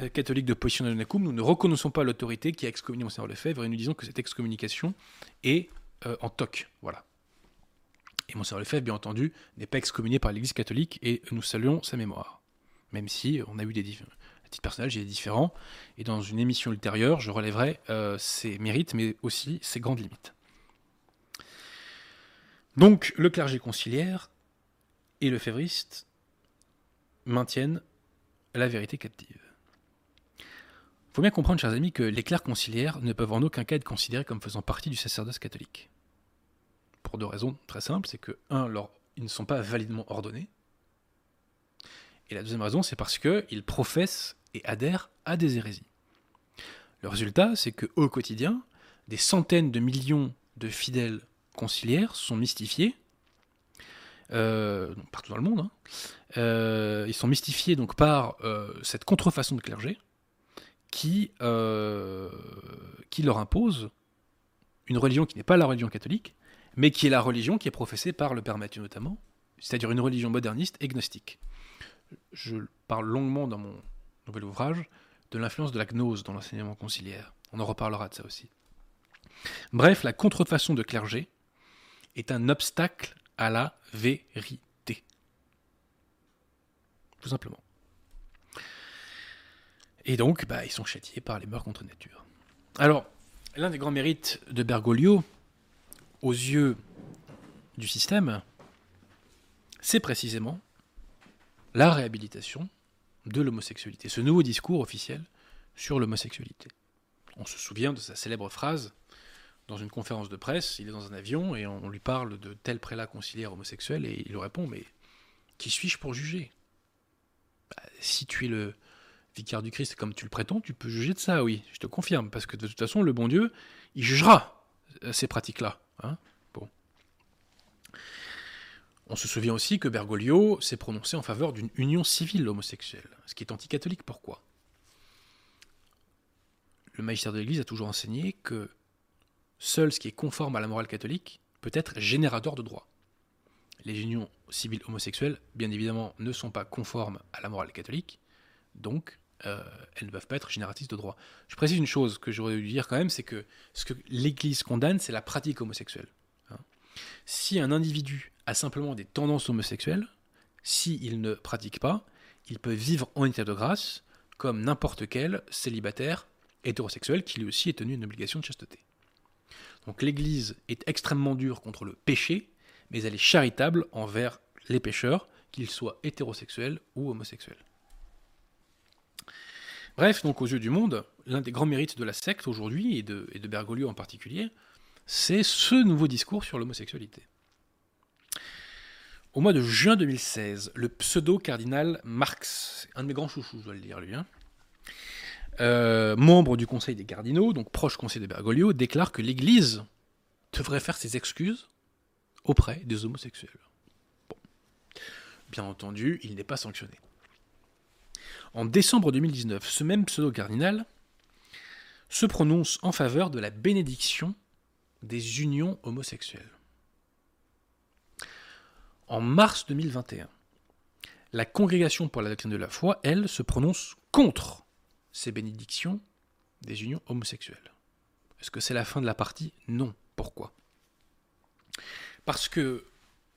euh, catholiques de position de nous ne reconnaissons pas l'autorité qui a excommunié Monseigneur Lefebvre et nous disons que cette excommunication est euh, en toc. Voilà. Et Monseigneur Lefebvre, bien entendu, n'est pas excommunié par l'Église catholique et nous saluons sa mémoire. Même si on a eu des à titre personnel, j'ai des différents, et dans une émission ultérieure, je relèverai euh, ses mérites, mais aussi ses grandes limites. Donc le clergé conciliaire et le févriste maintiennent la vérité captive. Faut bien comprendre, chers amis, que les clercs conciliaires ne peuvent en aucun cas être considérés comme faisant partie du sacerdoce catholique. Pour deux raisons très simples, c'est que, un, ils ne sont pas validement ordonnés, et la deuxième raison, c'est parce qu'ils professent et adhèrent à des hérésies. Le résultat, c'est qu'au quotidien, des centaines de millions de fidèles conciliaires sont mystifiés, euh, partout dans le monde. Hein. Euh, ils sont mystifiés donc par euh, cette contrefaçon de clergé qui, qui leur impose une religion qui n'est pas la religion catholique, mais qui est la religion qui est professée par le Père Mathieu notamment, c'est-à-dire une religion moderniste et gnostique. Je parle longuement dans mon nouvel ouvrage de l'influence de la gnose dans l'enseignement conciliaire. On en reparlera de ça aussi. Bref, la contrefaçon de clergé est un obstacle à la vérité. Tout simplement. Et donc, bah, ils sont châtiés par les mœurs contre nature. Alors, l'un des grands mérites de Bergoglio, aux yeux du système, c'est précisément la réhabilitation de l'homosexualité, ce nouveau discours officiel sur l'homosexualité. On se souvient de sa célèbre phrase dans une conférence de presse, il est dans un avion et on lui parle de tel prélat conciliaire homosexuel et il répond Mais qui suis-je pour juger? Bah, Si tu es le du Christ comme tu le prétends, tu peux juger de ça, oui, je te confirme, parce que de toute façon, le bon Dieu, il jugera euh, ces pratiques-là. Hein bon. On se souvient aussi que Bergoglio s'est prononcé en faveur d'une union civile homosexuelle, ce qui est anticatholique. Pourquoi? Le magistère de l'Église a toujours enseigné que Seul ce qui est conforme à la morale catholique peut être générateur de droit. Les unions civiles homosexuelles, bien évidemment, ne sont pas conformes à la morale catholique, donc euh, elles ne peuvent pas être génératrices de droit. Je précise une chose que j'aurais dû dire quand même, c'est que ce que l'Église condamne, c'est la pratique homosexuelle. Hein. Si un individu a simplement des tendances homosexuelles, s'il ne pratique pas, il peut vivre en état de grâce, comme n'importe quel célibataire hétérosexuel qui lui aussi est tenu une obligation de chasteté. Donc l'Église est extrêmement dure contre le péché, mais elle est charitable envers les pécheurs, qu'ils soient hétérosexuels ou homosexuels. Bref, donc aux yeux du monde, l'un des grands mérites de la secte aujourd'hui, et de, Bergoglio en particulier, c'est ce nouveau discours sur l'homosexualité. Au mois de juin 2016, le pseudo-cardinal Marx, un de mes grands chouchous, je dois le dire lui, hein, euh, membre du Conseil des cardinaux, donc proche conseiller de Bergoglio, déclare que l'Église devrait faire ses excuses auprès des homosexuels. Bien entendu, il n'est pas sanctionné. En décembre 2019, ce même pseudo-cardinal se prononce en faveur de la bénédiction des unions homosexuelles. En mars 2021, la Congrégation pour la doctrine de la foi, elle, se prononce contre ces bénédictions des unions homosexuelles. Est-ce que c'est la fin de la partie? Non. Pourquoi? Parce que,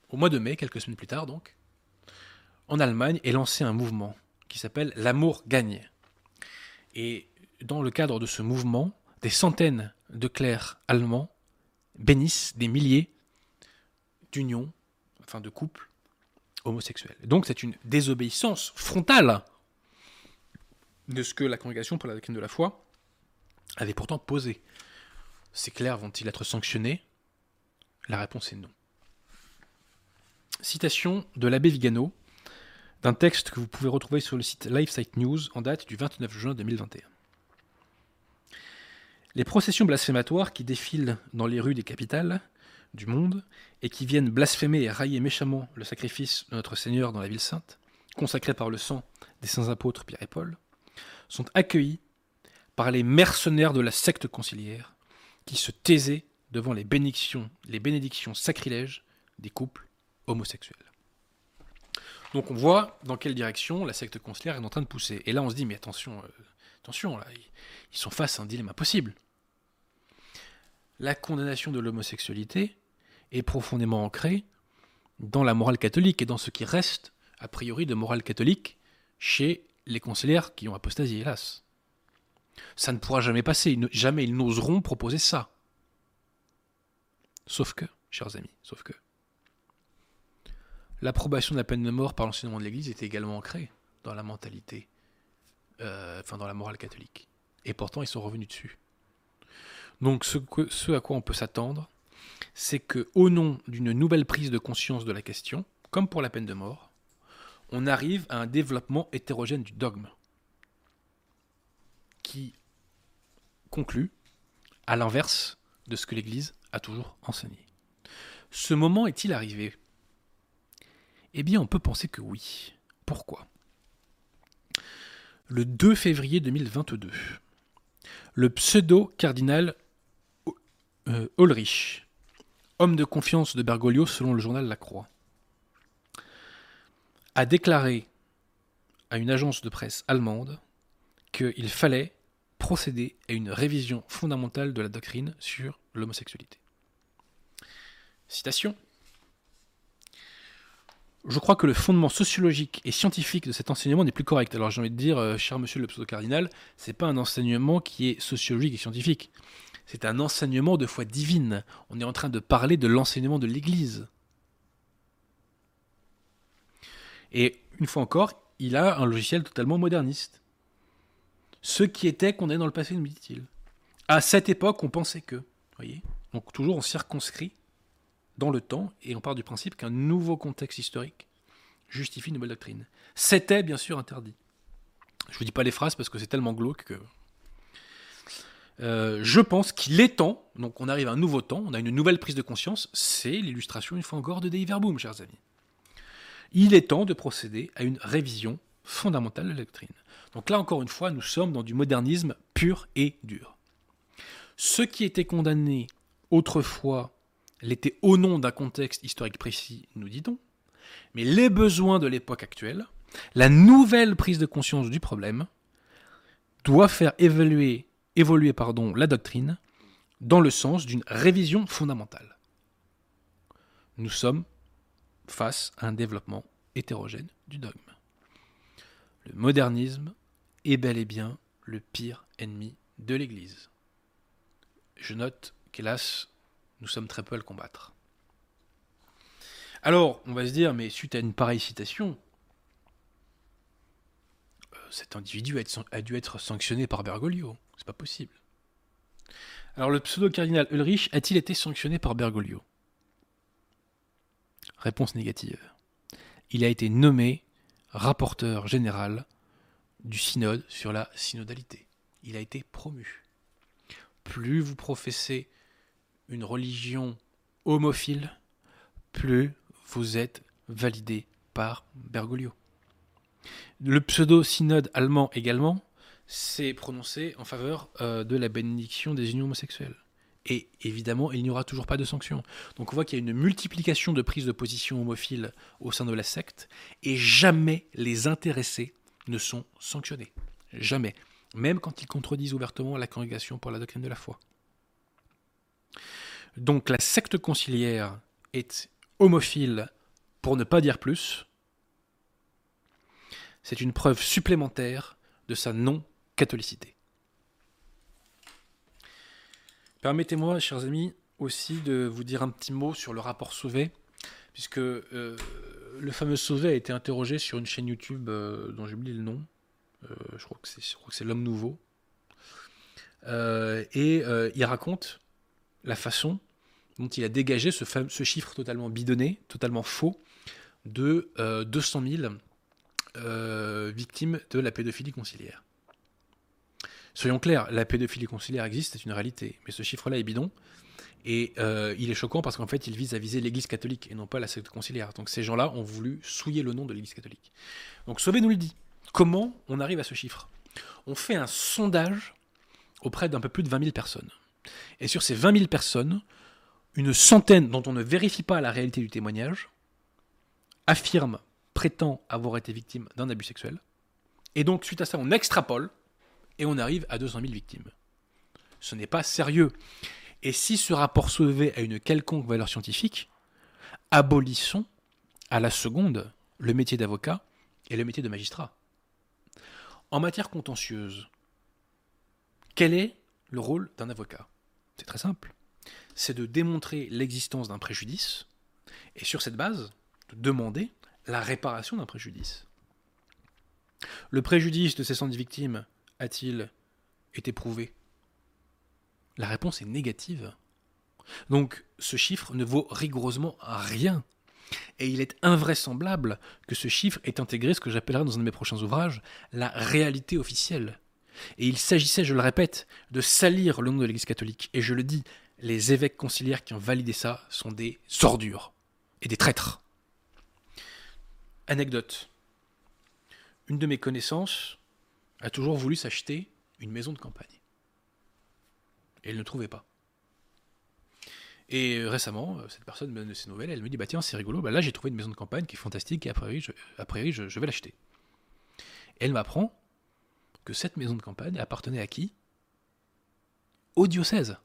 au mois de mai, quelques semaines plus tard donc, en Allemagne est lancé un mouvement qui s'appelle L'amour gagne. Et dans le cadre de ce mouvement, des centaines de clercs allemands bénissent des milliers d'unions, enfin de couples homosexuels. Donc c'est une désobéissance frontale de ce que la congrégation pour la doctrine de la foi avait pourtant posé. Ces clercs vont-ils être sanctionnés? La réponse est non. Citation de l'abbé Vigano, d'un texte que vous pouvez retrouver sur le site LifeSite News en date du 29 juin 2021. Les processions blasphématoires qui défilent dans les rues des capitales du monde et qui viennent blasphémer et railler méchamment le sacrifice de notre Seigneur dans la ville sainte, consacré par le sang des saints apôtres Pierre et Paul, sont accueillis par les mercenaires de la secte conciliaire qui se taisaient devant les bénédictions, les bénédictions sacrilèges des couples homosexuels. Donc on voit dans quelle direction la secte conciliaire est en train de pousser. Et là on se dit mais attention, euh, attention, ils sont face à un dilemme impossible. La condamnation de l'homosexualité est profondément ancrée dans la morale catholique et dans ce qui reste a priori de morale catholique chez les conseillères qui ont apostasié, hélas. Ça ne pourra jamais passer, jamais ils n'oseront proposer ça. Sauf que, chers amis, sauf que, l'approbation de la peine de mort par l'enseignement de l'Église était également ancrée dans la mentalité, euh, enfin dans la morale catholique. Et pourtant, ils sont revenus dessus. Donc, ce, à quoi on peut s'attendre, c'est que, au nom d'une nouvelle prise de conscience de la question, comme pour la peine de mort, on arrive à un développement hétérogène du dogme qui conclut à l'inverse de ce que l'Église a toujours enseigné. Ce moment est-il arrivé? Eh bien, on peut penser que oui. Pourquoi? Le 2 février 2022, le pseudo-cardinal euh, Ulrich, homme de confiance de Bergoglio selon le journal La Croix, a déclaré à une agence de presse allemande qu'il fallait procéder à une révision fondamentale de la doctrine sur l'homosexualité. Citation. Je crois que le fondement sociologique et scientifique de cet enseignement n'est plus correct. Alors j'ai envie de dire, euh, cher monsieur le pseudo-cardinal, c'est pas un enseignement qui est sociologique et scientifique. C'est un enseignement de foi divine. On est en train de parler de l'enseignement de l'Église. Et une fois encore, il a un logiciel totalement moderniste. Ce qui était qu'on est dans le passé, nous dit-il. À cette époque, on pensait que. Voyez Donc toujours on circonscrit dans le temps et on part du principe qu'un nouveau contexte historique justifie une nouvelle doctrine. C'était bien sûr interdit. Je vous dis pas les phrases parce que c'est tellement glauque que. Euh, je pense qu'il est temps, donc on arrive à un nouveau temps, on a une nouvelle prise de conscience, c'est l'illustration une fois encore de Dei Verbum, chers amis il est temps de procéder à une révision fondamentale de la doctrine. Donc là encore une fois, nous sommes dans du modernisme pur et dur. Ce qui était condamné autrefois l'était au nom d'un contexte historique précis, nous dit-on, mais les besoins de l'époque actuelle, la nouvelle prise de conscience du problème, doit faire évoluer, la doctrine dans le sens d'une révision fondamentale. Nous sommes face à un développement hétérogène du dogme. Le modernisme est bel et bien le pire ennemi de l'Église. Je note qu'hélas, nous sommes très peu à le combattre. Alors, on va se dire, mais suite à une pareille citation, euh, cet individu a dû être sanctionné par Bergoglio. C'est pas possible. Alors, le pseudo-cardinal Ulrich a-t-il été sanctionné par Bergoglio? Réponse négative. Il a été nommé rapporteur général du synode sur la synodalité. Il a été promu. Plus vous professez une religion homophile, plus vous êtes validé par Bergoglio. Le pseudo-synode allemand également s'est prononcé en faveur euh, de la bénédiction des unions homosexuelles. Et évidemment, il n'y aura toujours pas de sanctions. Donc on voit qu'il y a une multiplication de prises de position homophiles au sein de la secte, et jamais les intéressés ne sont sanctionnés. Jamais. Même quand ils contredisent ouvertement la congrégation pour la doctrine de la foi. Donc la secte conciliaire est homophile pour ne pas dire plus. C'est une preuve supplémentaire de sa non-catholicité. Permettez-moi, chers amis, aussi de vous dire un petit mot sur le rapport Sauvé, puisque euh, le fameux Sauvé a été interrogé sur une chaîne YouTube euh, dont j'ai oublié le nom. Euh, je crois que c'est L'Homme Nouveau. et il raconte la façon dont il a dégagé ce, chiffre totalement bidonné, totalement faux, de 200 000 victimes de la pédophilie conciliaire. Soyons clairs, la pédophilie conciliaire existe, c'est une réalité, mais ce chiffre-là est bidon. Et euh, il est choquant parce qu'en fait, il vise à viser l'Église catholique et non pas la secte conciliaire. Donc ces gens-là ont voulu souiller le nom de l'Église catholique. Donc Sauvé nous le dit. Comment on arrive à ce chiffre? On fait un sondage auprès d'un peu plus de 20 000 personnes. Et sur ces 20 000 personnes, une centaine dont on ne vérifie pas la réalité du témoignage affirme, prétend avoir été victime d'un abus sexuel. Et donc, suite à ça, on extrapole et on arrive à 200 000 victimes. Ce n'est pas sérieux. Et si ce rapport soulevé a une quelconque valeur scientifique, abolissons à la seconde le métier d'avocat et le métier de magistrat. En matière contentieuse, quel est le rôle d'un avocat? C'est très simple. C'est de démontrer l'existence d'un préjudice et sur cette base, de demander la réparation d'un préjudice. Le préjudice de ces 110 victimes a-t-il été prouvé? La réponse est négative. Donc ce chiffre ne vaut rigoureusement rien. Et il est invraisemblable que ce chiffre ait intégré ce que j'appellerai dans un de mes prochains ouvrages la réalité officielle. Et il s'agissait, je le répète, de salir le nom de l'Église catholique. Et je le dis, les évêques conciliaires qui ont validé ça sont des ordures et des traîtres. Anecdote. Une de mes connaissances a toujours voulu s'acheter une maison de campagne. Et elle ne trouvait pas. Et récemment, euh, cette personne me donne ses nouvelles, elle me dit Bah tiens, c'est rigolo, bah là j'ai trouvé une maison de campagne qui est fantastique et a priori, je, je, vais l'acheter. Et elle m'apprend cette maison de campagne appartenait à qui? Au diocèse.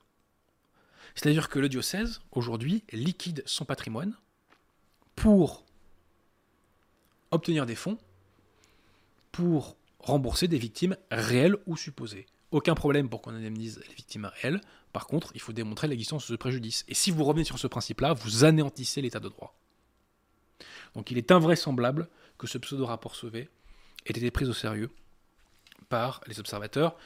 C'est-à-dire que le diocèse, aujourd'hui, liquide son patrimoine pour obtenir des fonds, pour rembourser des victimes réelles ou supposées. Aucun problème pour qu'on indemnise les victimes réelles. Par contre, il faut démontrer l'existence de ce préjudice. Et si vous revenez sur ce principe-là, vous anéantissez l'état de droit. Donc il est invraisemblable que ce pseudo-rapport sauvé ait été pris au sérieux par les observateurs.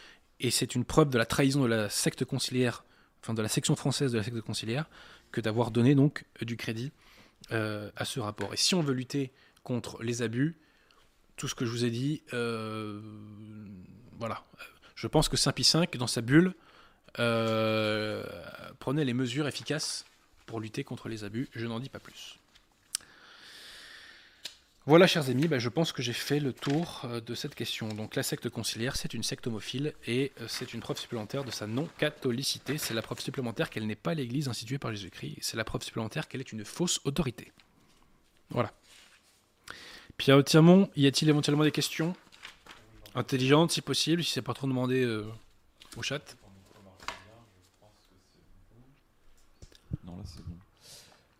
Et c'est une preuve de la trahison de la secte conciliaire, enfin de la section française de la secte conciliaire, que d'avoir donné donc du crédit euh, à ce rapport. Et si on veut lutter contre les abus, tout ce que je vous ai dit, euh, voilà. Je pense que Saint-Pie V, dans sa bulle, euh, prenait les mesures efficaces pour lutter contre les abus. Je n'en dis pas plus. Voilà, chers amis, bah, je pense que j'ai fait le tour euh, de cette question. Donc, la secte conciliaire, c'est une secte homophile et c'est une preuve supplémentaire de sa non-catholicité. C'est la preuve supplémentaire qu'elle n'est pas l'Église instituée par Jésus-Christ. C'est la preuve supplémentaire qu'elle est une fausse autorité. Voilà. Pierre Tiamont, y a-t-il éventuellement des questions? Intelligentes, si possible, si c'est pas trop demandé euh, au chat Non, là c'est bon.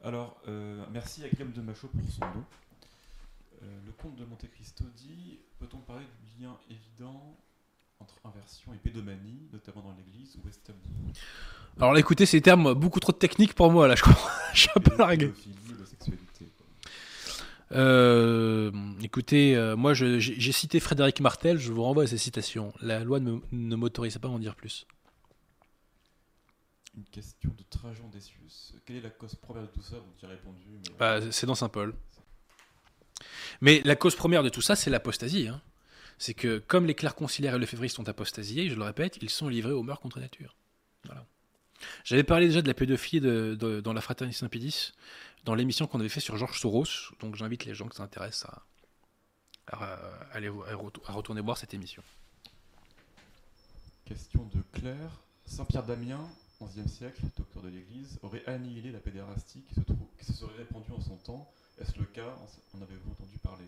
Alors, euh, merci à Guillaume de Machaut pour son dos. Euh, le comte de Monte Cristo dit Peut-on parler du lien évident entre inversion et pédomanie, notamment dans l'Église ou Ham Alors là, écoutez, ces termes beaucoup trop techniques pour moi, là, je crois. je suis un peu largué. Euh, écoutez, euh, moi j'ai cité Frédéric Martel, je vous renvoie à ces citations. La loi ne, ne m'autorise pas à en dire plus. Une question de Trajan Decius. Quelle est la cause première de tout ça? Vous y avez répondu. Mais... Bah, c'est dans Saint-Paul. Mais la cause première de tout ça, c'est l'apostasie. hein. C'est que comme les clercs conciliaires et le février sont apostasiés, je le répète, ils sont livrés aux mœurs contre nature. Voilà. J'avais parlé déjà de la pédophilie dans la Fraternité Saint-Pédis, dans l'émission qu'on avait fait sur Georges Soros. Donc j'invite les gens qui s'intéressent à, à- aller, à retou- à retourner voir cette émission. Question de Claire. Saint-Pierre d'Amiens, 11e siècle, docteur de l'Église, aurait annihilé la pédérastie qui se, qui se serait répandue en son temps. Est-ce le cas? En- avez-vous entendu parler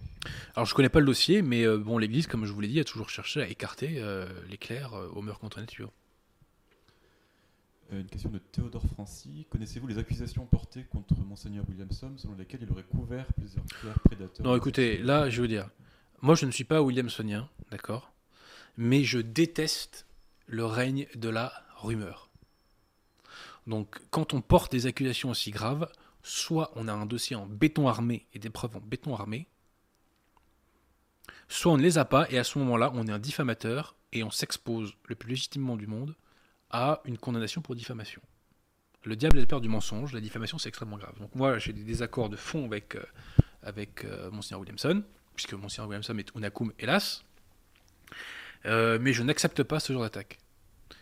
Alors je connais pas le dossier, mais euh, bon, l'Église, comme je vous l'ai dit, a toujours cherché à écarter euh, les clercs euh, aux mœurs contre nature. Une question de Théodore Francy. Connaissez-vous les accusations portées contre Monseigneur Williamson selon lesquelles il aurait couvert plusieurs clercs prédateurs? Non, écoutez, là, je veux dire, moi, je ne suis pas Williamsonien, d'accord? Mais je déteste le règne de la rumeur. Donc, quand on porte des accusations aussi graves, soit on a un dossier en béton armé et des preuves en béton armé, soit on ne les a pas, et à ce moment-là, on est un diffamateur et on s'expose le plus légitimement du monde à une condamnation pour diffamation. Le diable est le père du mensonge, la diffamation c'est extrêmement grave. Donc moi j'ai des désaccords de fond avec, euh, avec euh, Williamson, puisque Monseigneur Williamson est Unakum, hélas. Euh, mais je n'accepte pas ce genre d'attaque.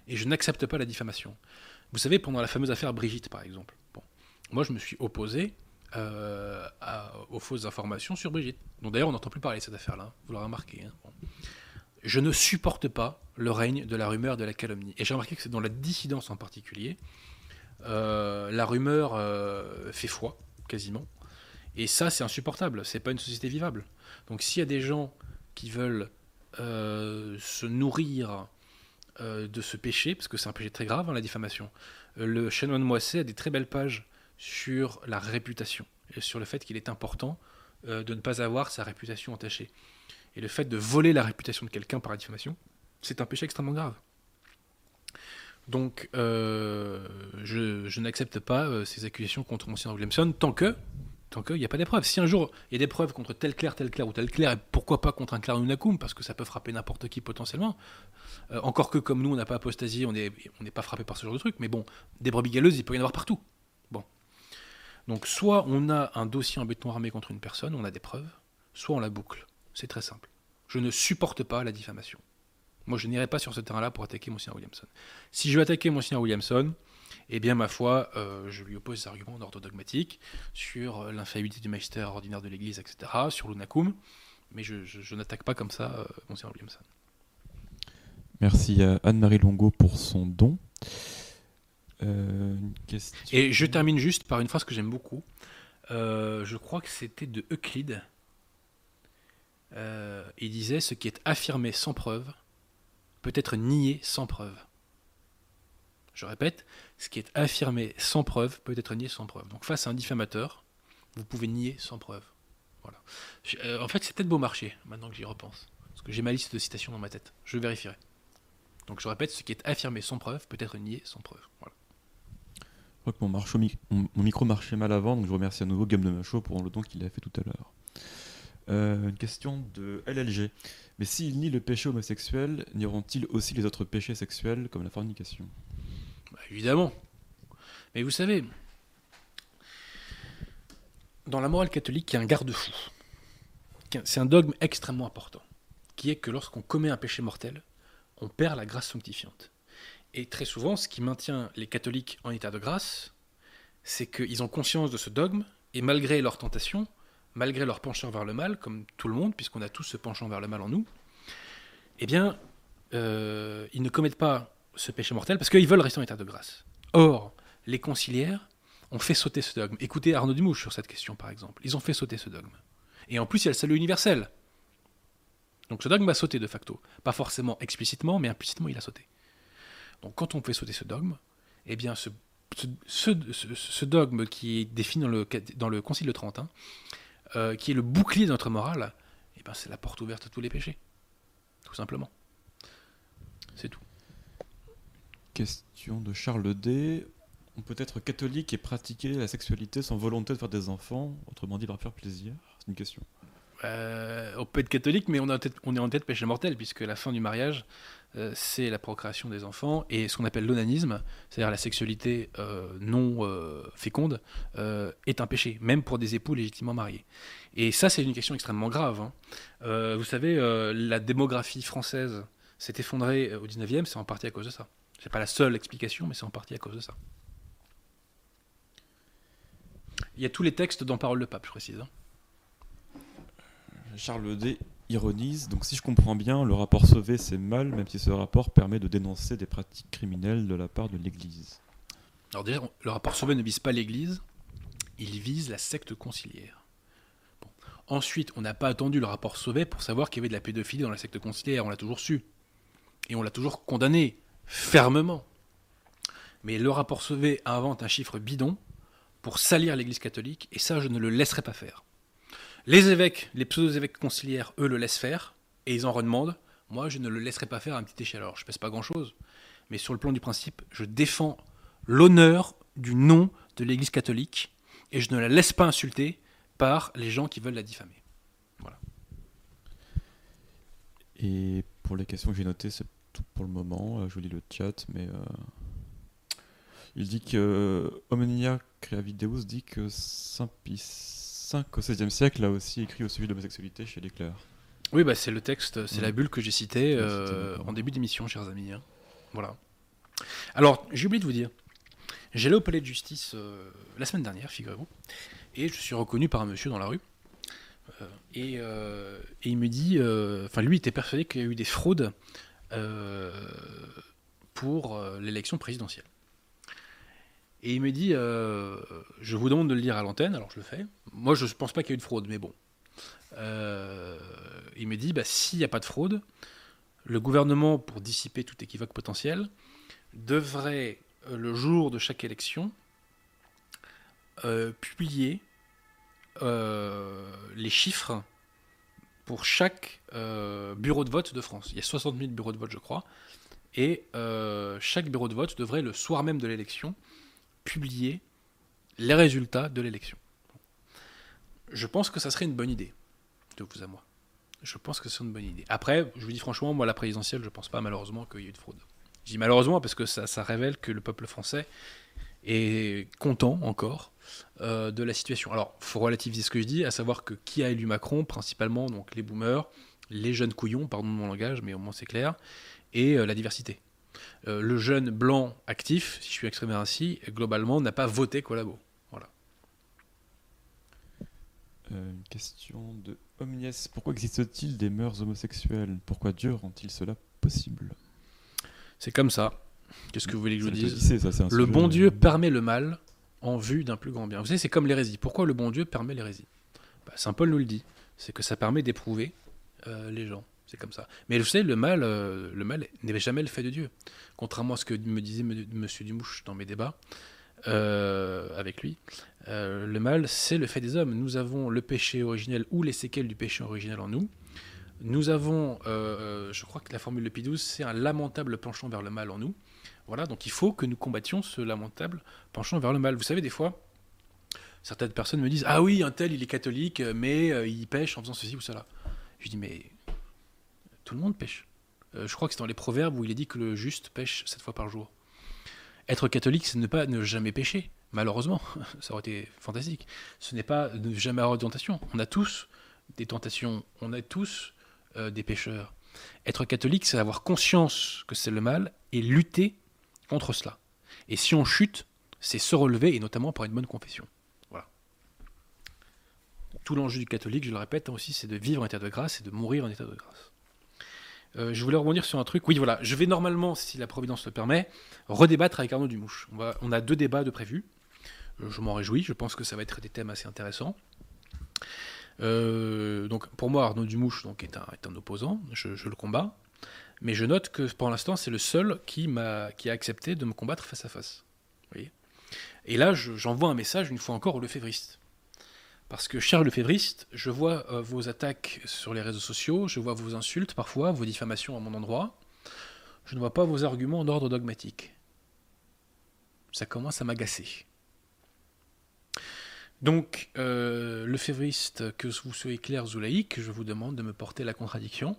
Et je n'accepte pas la diffamation. Vous savez, pendant la fameuse affaire Brigitte, par exemple, moi je me suis opposé euh, aux fausses informations sur Brigitte. Donc d'ailleurs, on n'entend plus parler de cette affaire-là, hein, vous l'aurez remarqué. hein. Je ne supporte pas le règne de la rumeur, de la calomnie. Et j'ai remarqué que c'est dans la dissidence en particulier. euh, la rumeur euh, fait foi, quasiment. Et ça, c'est insupportable. C'est pas une société vivable. Donc s'il y a des gens qui veulent se nourrir de ce péché, parce que c'est un péché très grave, hein, la diffamation, le chanoine Moisset a des très belles pages sur la réputation et sur le fait qu'il est important euh, de ne pas avoir sa réputation entachée. Et le fait de voler la réputation de quelqu'un par la diffamation, c'est un péché extrêmement grave. Donc, euh, je, n'accepte pas euh, ces accusations contre Monsieur Williamson tant que tant qu'il n'y a pas des preuves. Si un jour il y a des preuves contre tel clerc, tel clerc ou tel clerc, et pourquoi pas contre un clerc Nunakum, parce que ça peut frapper n'importe qui potentiellement. Encore que comme nous, on n'a pas apostasie, on n'est on pas frappé par ce genre de truc, mais bon, des brebis galeuses, il peut y en avoir partout. Donc soit on a un dossier en béton armé contre une personne, on a des preuves, soit on la boucle. C'est très simple. Je ne supporte pas la diffamation. Moi, je n'irai pas sur ce terrain-là pour attaquer Monsieur Williamson. Si je veux attaquer Monsieur Williamson, eh bien, ma foi, euh, je lui oppose des arguments d'ordre dogmatique sur euh, l'infaillibilité du magistère ordinaire de l'Église, etc., sur l'unacum, mais je, n'attaque pas comme ça euh, Monsieur Williamson. Merci à Anne-Marie Longo pour son don. Euh. Et je termine juste par une phrase que j'aime beaucoup. Euh, je crois que c'était de Euclide. Euh, il disait Ce qui est affirmé sans preuve peut être nié sans preuve. Je répète, ce qui est affirmé sans preuve peut être nié sans preuve. Donc face à un diffamateur, vous pouvez nier sans preuve. Voilà. En fait, c'est peut-être beau marché, maintenant que j'y repense. Parce que j'ai ma liste de citations dans ma tête. Je vérifierai. Donc je répète, ce qui est affirmé sans preuve peut être nié sans preuve. Voilà. Je crois que mon, micro marchait mal avant, donc je remercie à nouveau Guillaume de Machaut pour le don qu'il a fait tout à l'heure. Euh, une question de LLG. Mais s'il nie le péché homosexuel, nieront-ils aussi les autres péchés sexuels comme la fornication? Bah, évidemment. Mais vous savez, dans la morale catholique, il y a un garde-fou. C'est un dogme extrêmement important, qui est que lorsqu'on commet un péché mortel, on perd la grâce sanctifiante. Et très souvent, ce qui maintient les catholiques en état de grâce, c'est qu'ils ont conscience de ce dogme, et malgré leur tentation, malgré leur penchant vers le mal, comme tout le monde, puisqu'on a tous ce penchant vers le mal en nous, eh bien, euh, ils ne commettent pas ce péché mortel parce qu'ils veulent rester en état de grâce. Or, les conciliaires ont fait sauter ce dogme. Écoutez Arnaud Dumouche sur cette question, par exemple. Ils ont fait sauter ce dogme. Et en plus, il y a le salut universel. Donc ce dogme a sauté de facto. Pas forcément explicitement, mais implicitement, il a sauté. Donc quand on fait sauter ce dogme, eh bien, ce, ce, ce- ce- ce dogme qui est défini dans le, dans le Concile de Trentin euh, qui est le bouclier de notre morale, eh ben, c'est la porte ouverte à tous les péchés. Tout simplement. C'est tout. Question de Charles D. On peut être catholique et pratiquer la sexualité sans volonté de faire des enfants, autrement dit leur faire plaisir C'est une question. Euh, on peut être catholique, mais on, a en tête- on est en tête péché mortel, puisque la fin du mariage, euh, c'est la procréation des enfants, et ce qu'on appelle l'onanisme, c'est-à-dire la sexualité euh, non euh, féconde, est un péché, même pour des époux légitimement mariés. Et ça, c'est une question extrêmement grave. hein. Vous savez, la démographie française s'est effondrée au 19e, c'est en partie à cause de ça. C'est pas la seule explication, mais c'est en partie à cause de ça. Il y a tous les textes dans Parole de Pape, je précise. hein. Charles D ironise, donc si je comprends bien, le rapport Sauvé c'est mal, même si ce rapport permet de dénoncer des pratiques criminelles de la part de l'Église. Alors déjà, le rapport Sauvé ne vise pas l'Église, il vise la secte conciliaire. Ensuite, on n'a pas attendu le rapport Sauvé pour savoir qu'il y avait de la pédophilie dans la secte conciliaire, on l'a toujours su. Et on l'a toujours condamné, fermement. Mais le rapport Sauvé invente un chiffre bidon pour salir l'Église catholique, et ça, je ne le laisserai pas faire. Les évêques, les pseudo-évêques conciliaires, eux, le laissent faire, et ils en redemandent. Moi, je ne le laisserai pas faire à une petite échelle. Alors, je pèse pas grand-chose, mais sur le plan du principe, je défends l'honneur du nom de l'Église catholique et je ne la laisse pas insulter par les gens qui veulent la diffamer. Et pour les questions que j'ai notées, c'est tout pour le moment. Euh, Je lis le chat, mais euh, il dit que euh, Omnia Creavideus dit que Saint V au XVIe siècle a aussi écrit au sujet de l'homosexualité chez les clercs. Oui, bah c'est le texte, c'est Ouais. la bulle que j'ai citée euh, en début d'émission, chers amis. hein. Voilà. Alors, j'ai oublié de vous dire, j'allais au palais de justice euh, la semaine dernière, figurez-vous, et je suis reconnu par un monsieur dans la rue. Euh, et, et il me dit, enfin lui il était persuadé qu'il y a eu des fraudes pour l'élection présidentielle. Et il me dit, euh, je vous demande de le dire à l'antenne, alors je le fais. Moi je ne pense pas qu'il y ait eu de fraude, mais bon. Euh, il me dit, bah, s'il n'y a pas de fraude, le gouvernement, pour dissiper tout équivoque potentiel, devrait, euh, le jour de chaque élection, publier les chiffres pour chaque bureau de vote de France. Il y a 60 000 bureaux de vote, je crois. Et chaque bureau de vote devrait, le soir même de l'élection, publier les résultats de l'élection. Je pense que ça serait une bonne idée, de vous à moi. Je pense que c'est une bonne idée. Après, je vous dis franchement, moi, la présidentielle, je pense pas malheureusement qu'il y ait eu de fraude. Je dis malheureusement parce que ça, révèle que le peuple français est content encore euh, de la situation. Alors, faut relativiser ce que je dis, à savoir que qui a élu Macron, principalement donc les boomers, les jeunes couillons, pardon mon langage, mais au moins c'est clair, et euh, la diversité. Euh, le jeune blanc actif, si je suis exprimé ainsi, globalement n'a pas voté collabo. Euh, une question de Omnies. Pourquoi existe-t-il des mœurs homosexuelles? Pourquoi Dieu rend-il cela possible? C'est comme ça. Qu'est-ce que vous voulez que je vous dise? ça, Le bon Dieu permet le mal en vue d'un plus grand bien. Vous savez, c'est comme l'hérésie. Pourquoi le bon Dieu permet l'hérésie? Bah, Saint Paul nous le dit. C'est que ça permet d'éprouver euh, les gens. C'est comme ça. Mais vous savez, le mal, euh, le mal n'est jamais le fait de Dieu. Contrairement à ce que me disait M. Dumouche dans mes débats euh, avec lui, euh, le mal, c'est le fait des hommes. Nous avons le péché originel ou les séquelles du péché originel en nous. Nous avons, je crois que la formule de XII, c'est un lamentable penchant vers le mal en nous. Voilà, donc il faut que nous combattions ce lamentable penchant vers le mal. Vous savez, des fois, certaines personnes me disent Ah oui, un tel, il est catholique, mais il pêche en faisant ceci ou cela. Je dis Mais tout le monde pêche. Euh, je crois que c'est dans les proverbes où il est dit que le juste pêche sept fois par jour. Être catholique, c'est ne pas ne jamais pécher. Malheureusement, ça aurait été fantastique. Ce n'est pas ne jamais avoir de tentation. On a tous des tentations, on a tous euh, des pécheurs. Être catholique, c'est avoir conscience que c'est le mal et lutter contre cela. Et si on chute, c'est se relever, et notamment par une bonne confession. Voilà. Tout l'enjeu du catholique, je le répète hein, aussi, c'est de vivre en état de grâce et de mourir en état de grâce. Euh, je voulais rebondir sur un truc. Oui, voilà, je vais normalement, si la Providence le permet, redébattre avec Arnaud Dumouche. On, a deux débats de prévus. Euh, Je m'en réjouis, je pense que ça va être des thèmes assez intéressants. Euh, donc pour moi, Arnaud Dumouche donc, est, un, opposant, je, le combats. Mais je note que pour l'instant, c'est le seul qui, m'a, qui a accepté de me combattre face à face. Vous Et là, je- j'envoie un message une fois encore au Lefebvriste. Parce que, cher Lefévriste, je vois euh, vos attaques sur les réseaux sociaux, je vois vos insultes parfois, vos diffamations à mon endroit. Je ne vois pas vos arguments d'ordre dogmatique. Ça commence à m'agacer. Donc, euh, le que vous soyez clair ou laïque, je vous demande de me porter la contradiction.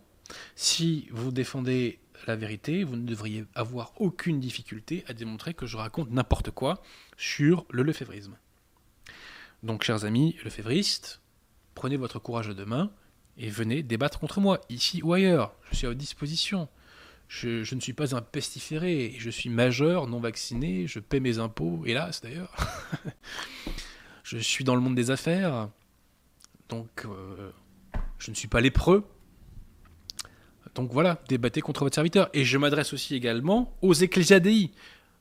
Si vous défendez la vérité, vous ne devriez avoir aucune difficulté à démontrer que je raconte n'importe quoi sur le lefévrisme. Donc, chers amis lefévristes, prenez votre courage à deux mains et venez débattre contre moi, ici ou ailleurs. Je suis à votre disposition. Je, ne suis pas un pestiféré, je suis majeur, non vacciné, je paie mes impôts, hélas d'ailleurs. je suis dans le monde des affaires, donc euh, je ne suis pas lépreux. Donc voilà, débattez contre votre serviteur. Et je m'adresse aussi également aux ecclésiadei.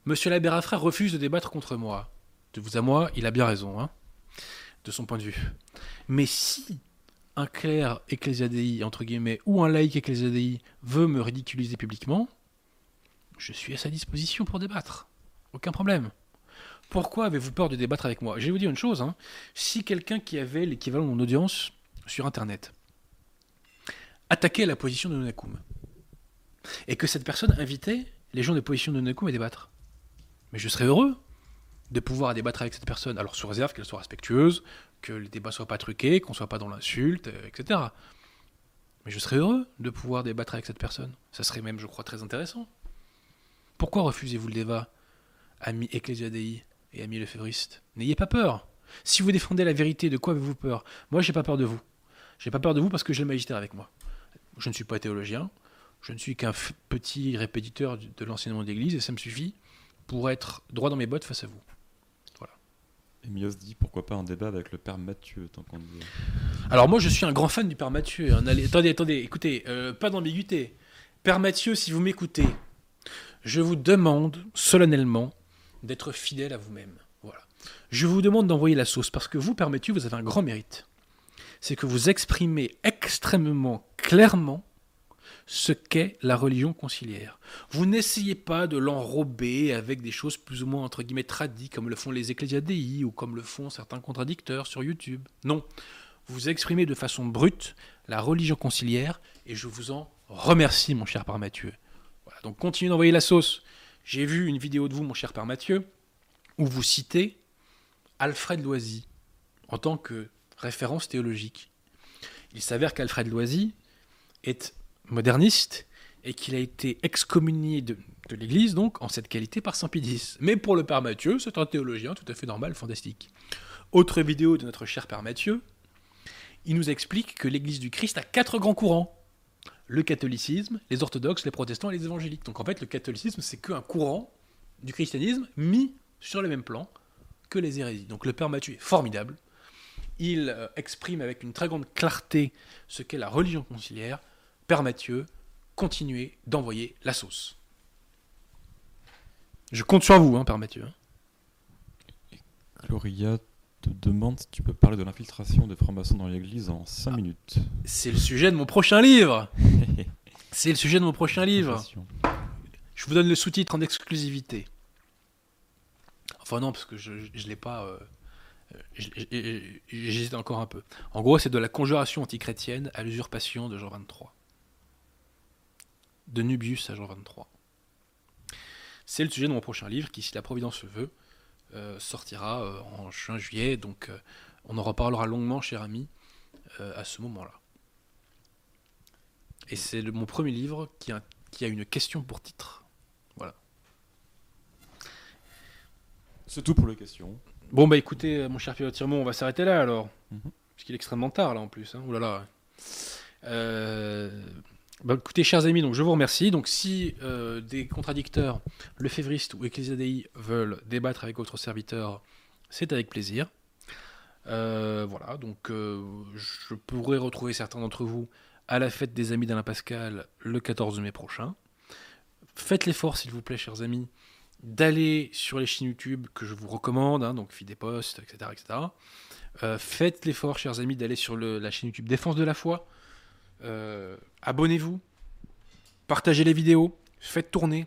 Monsieur l'abbé Raffray refuse de débattre contre moi. De vous à moi, il a bien raison, hein, de son point de vue. Mais si un clerc ecclésiadei, entre guillemets, ou un laïc ecclésiadei veut me ridiculiser publiquement, je suis à sa disposition pour débattre. Aucun problème. Pourquoi avez-vous peur de débattre avec moi? Je vais vous dire une chose. Hein. Si quelqu'un qui avait l'équivalent de mon audience sur Internet attaquait la position de Nonakum, et que cette personne invitait les gens de position de Nonakum à débattre, mais je serais heureux de pouvoir débattre avec cette personne, alors sous réserve qu'elle soit respectueuse, que les débats soient pas truqués, qu'on soit pas dans l'insulte, euh, etc. Mais je serais heureux de pouvoir débattre avec cette personne. Ça serait même, je crois, très intéressant. Pourquoi refusez-vous le débat, ami ecclésiadei et ami lefévriste N'ayez pas peur. Si vous défendez la vérité, de quoi avez-vous peur? Moi, j'ai pas peur de vous. J'ai pas peur de vous parce que j'ai le magistère avec moi. Je ne suis pas théologien. Je ne suis qu'un petit répétiteur de l'enseignement d'église et ça me suffit pour être droit dans mes bottes face à vous. Et Mios dit pourquoi pas un débat avec le père Mathieu tant qu'on. Alors moi je suis un grand fan du père Mathieu. hein. Allez, attendez, attendez, écoutez, euh, pas d'ambiguïté. Père Mathieu, si vous m'écoutez, je vous demande solennellement d'être fidèle à vous-même. Voilà. Je vous demande d'envoyer la sauce parce que vous, Père Mathieu, vous avez un grand mérite. C'est que vous exprimez extrêmement clairement ce qu'est la religion conciliaire. Vous n'essayez pas de l'enrober avec des choses plus ou moins entre guillemets tradies comme le font les ecclésiadei ou comme le font certains contradicteurs sur YouTube. Non, vous exprimez de façon brute la religion conciliaire et je vous en remercie mon cher Père Mathieu. Voilà, donc continuez d'envoyer la sauce. J'ai vu une vidéo de vous mon cher Père Mathieu où vous citez Alfred Loisy en tant que référence théologique. Il s'avère qu'Alfred Loisy est moderniste et qu'il a été excommunié de, l'Église, donc, en cette qualité par Saint X. Mais pour le Père Mathieu, c'est un théologien tout à fait normal, fantastique. Autre vidéo de notre cher Père Mathieu, il nous explique que l'Église du Christ a quatre grands courants. Le catholicisme, les orthodoxes, les protestants et les évangéliques. Donc en fait, le catholicisme, c'est qu'un courant du christianisme mis sur le même plan que les hérésies. Donc le Père Mathieu est formidable. Il euh, exprime avec une très grande clarté ce qu'est la religion conciliaire. Père Mathieu, continuez d'envoyer la sauce. Je compte sur vous, hein, Père Mathieu. Gloria te demande si tu peux parler de l'infiltration des francs-maçons dans l'église en 5 minutes. C'est le sujet de mon prochain livre. C'est le sujet de mon prochain livre. Je vous donne le sous-titre en exclusivité. Enfin non, parce que je ne l'ai pas... euh, J'hésite encore un peu. En gros, c'est de la conjuration antichrétienne à l'usurpation de Jean 23. De Nubius à Jean 23. C'est le sujet de mon prochain livre qui, si la Providence le veut, euh, sortira euh, en juin-juillet. Donc euh, on en reparlera longuement, cher ami, à ce moment-là. Et c'est mon premier livre qui a, qui a une question pour titre. Voilà. C'est tout pour les questions. Bon bah écoutez, mon cher Pierre Tirmont, on va s'arrêter là alors. Parce qu'il est extrêmement tard là en plus. Hein. Ouh là là. Euh, bah, écoutez, chers amis, donc je vous remercie. Donc si euh, des contradicteurs, lefévristes ou ecclésiadei veulent débattre avec votre serviteur, c'est avec plaisir. Euh, voilà, donc euh, je pourrai retrouver certains d'entre vous à la fête des amis d'Alain Pascal le 14 mai prochain. Faites l'effort, s'il vous plaît, chers amis, d'aller sur les chaînes YouTube que je vous recommande, hein, donc Fidepost, etc. etc. Faites l'effort, chers amis, d'aller sur la chaîne YouTube Défense de la foi. Euh, Abonnez-vous, partagez les vidéos, faites tourner.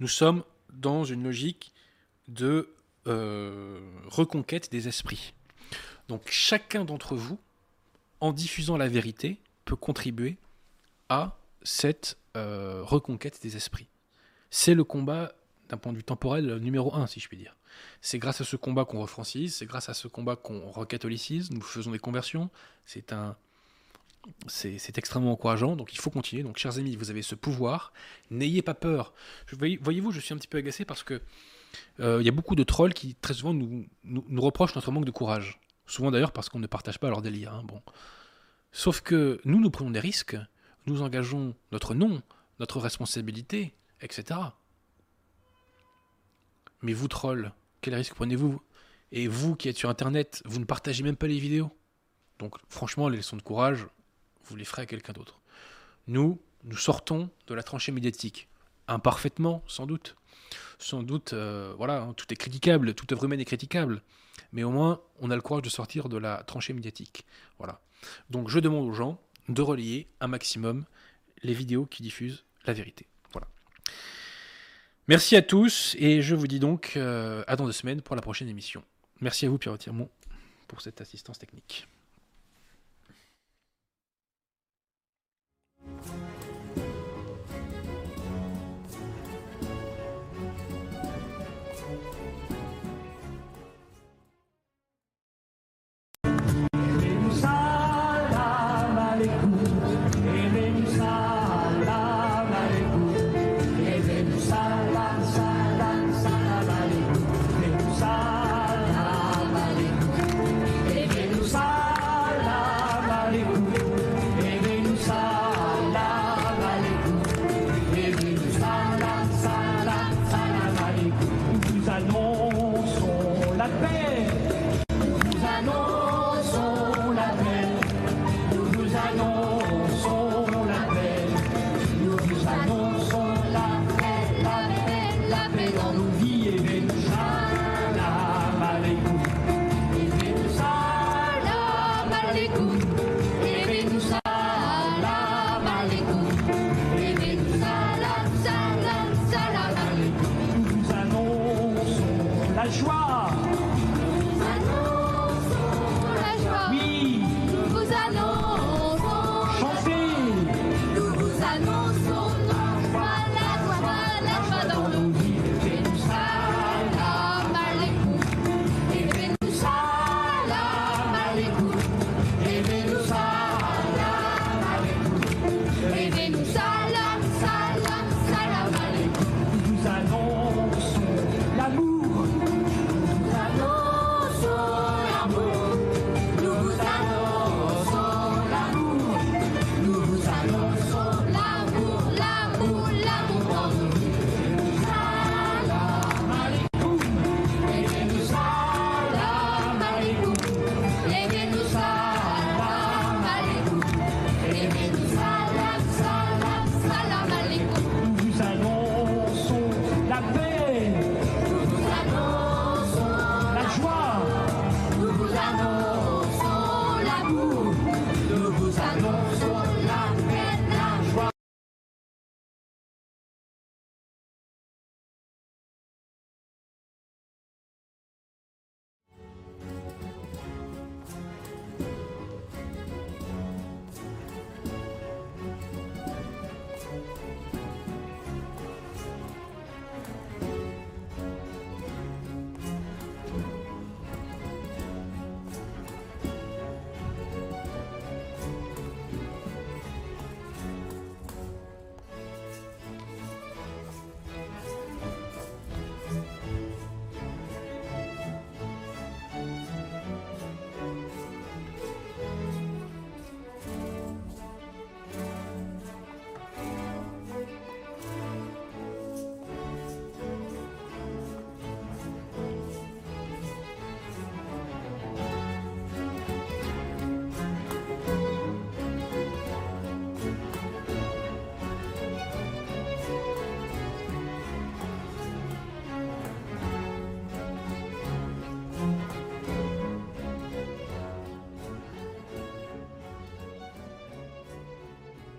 Nous sommes dans une logique de euh, reconquête des esprits. Donc chacun d'entre vous, en diffusant la vérité, peut contribuer à cette euh, reconquête des esprits. C'est le combat, d'un point de vue temporel, numéro un, si je puis dire. C'est grâce à ce combat qu'on refrancise, c'est grâce à ce combat qu'on recatholicise, nous faisons des conversions. C'est un, c'est extrêmement encourageant, donc il faut continuer. Donc, chers amis, vous avez ce pouvoir. N'ayez pas peur. Voyez-vous, je suis un petit peu agacé parce que euh, il y a beaucoup de trolls qui très souvent nous, reprochent notre manque de courage. Souvent d'ailleurs parce qu'on ne partage pas leur délire. Hein, bon. Sauf que nous, nous prenons des risques, nous engageons notre nom, notre responsabilité, etc. Mais vous, trolls, quel risque prenez-vous? Et vous qui êtes sur Internet, vous ne partagez même pas les vidéos. Donc franchement, les leçons de courage, vous les ferez à quelqu'un d'autre. Nous, nous sortons de la tranchée médiatique. Imparfaitement, sans doute. Sans doute, euh, voilà, hein, tout est critiquable, toute œuvre humaine est critiquable. Mais au moins, on a le courage de sortir de la tranchée médiatique. Voilà. Donc je demande aux gens de relier un maximum les vidéos qui diffusent la vérité. Voilà. Merci à tous et je vous dis donc euh, à dans deux semaines pour la prochaine émission. Merci à vous Pierre Tirmont pour cette assistance technique. Thank you.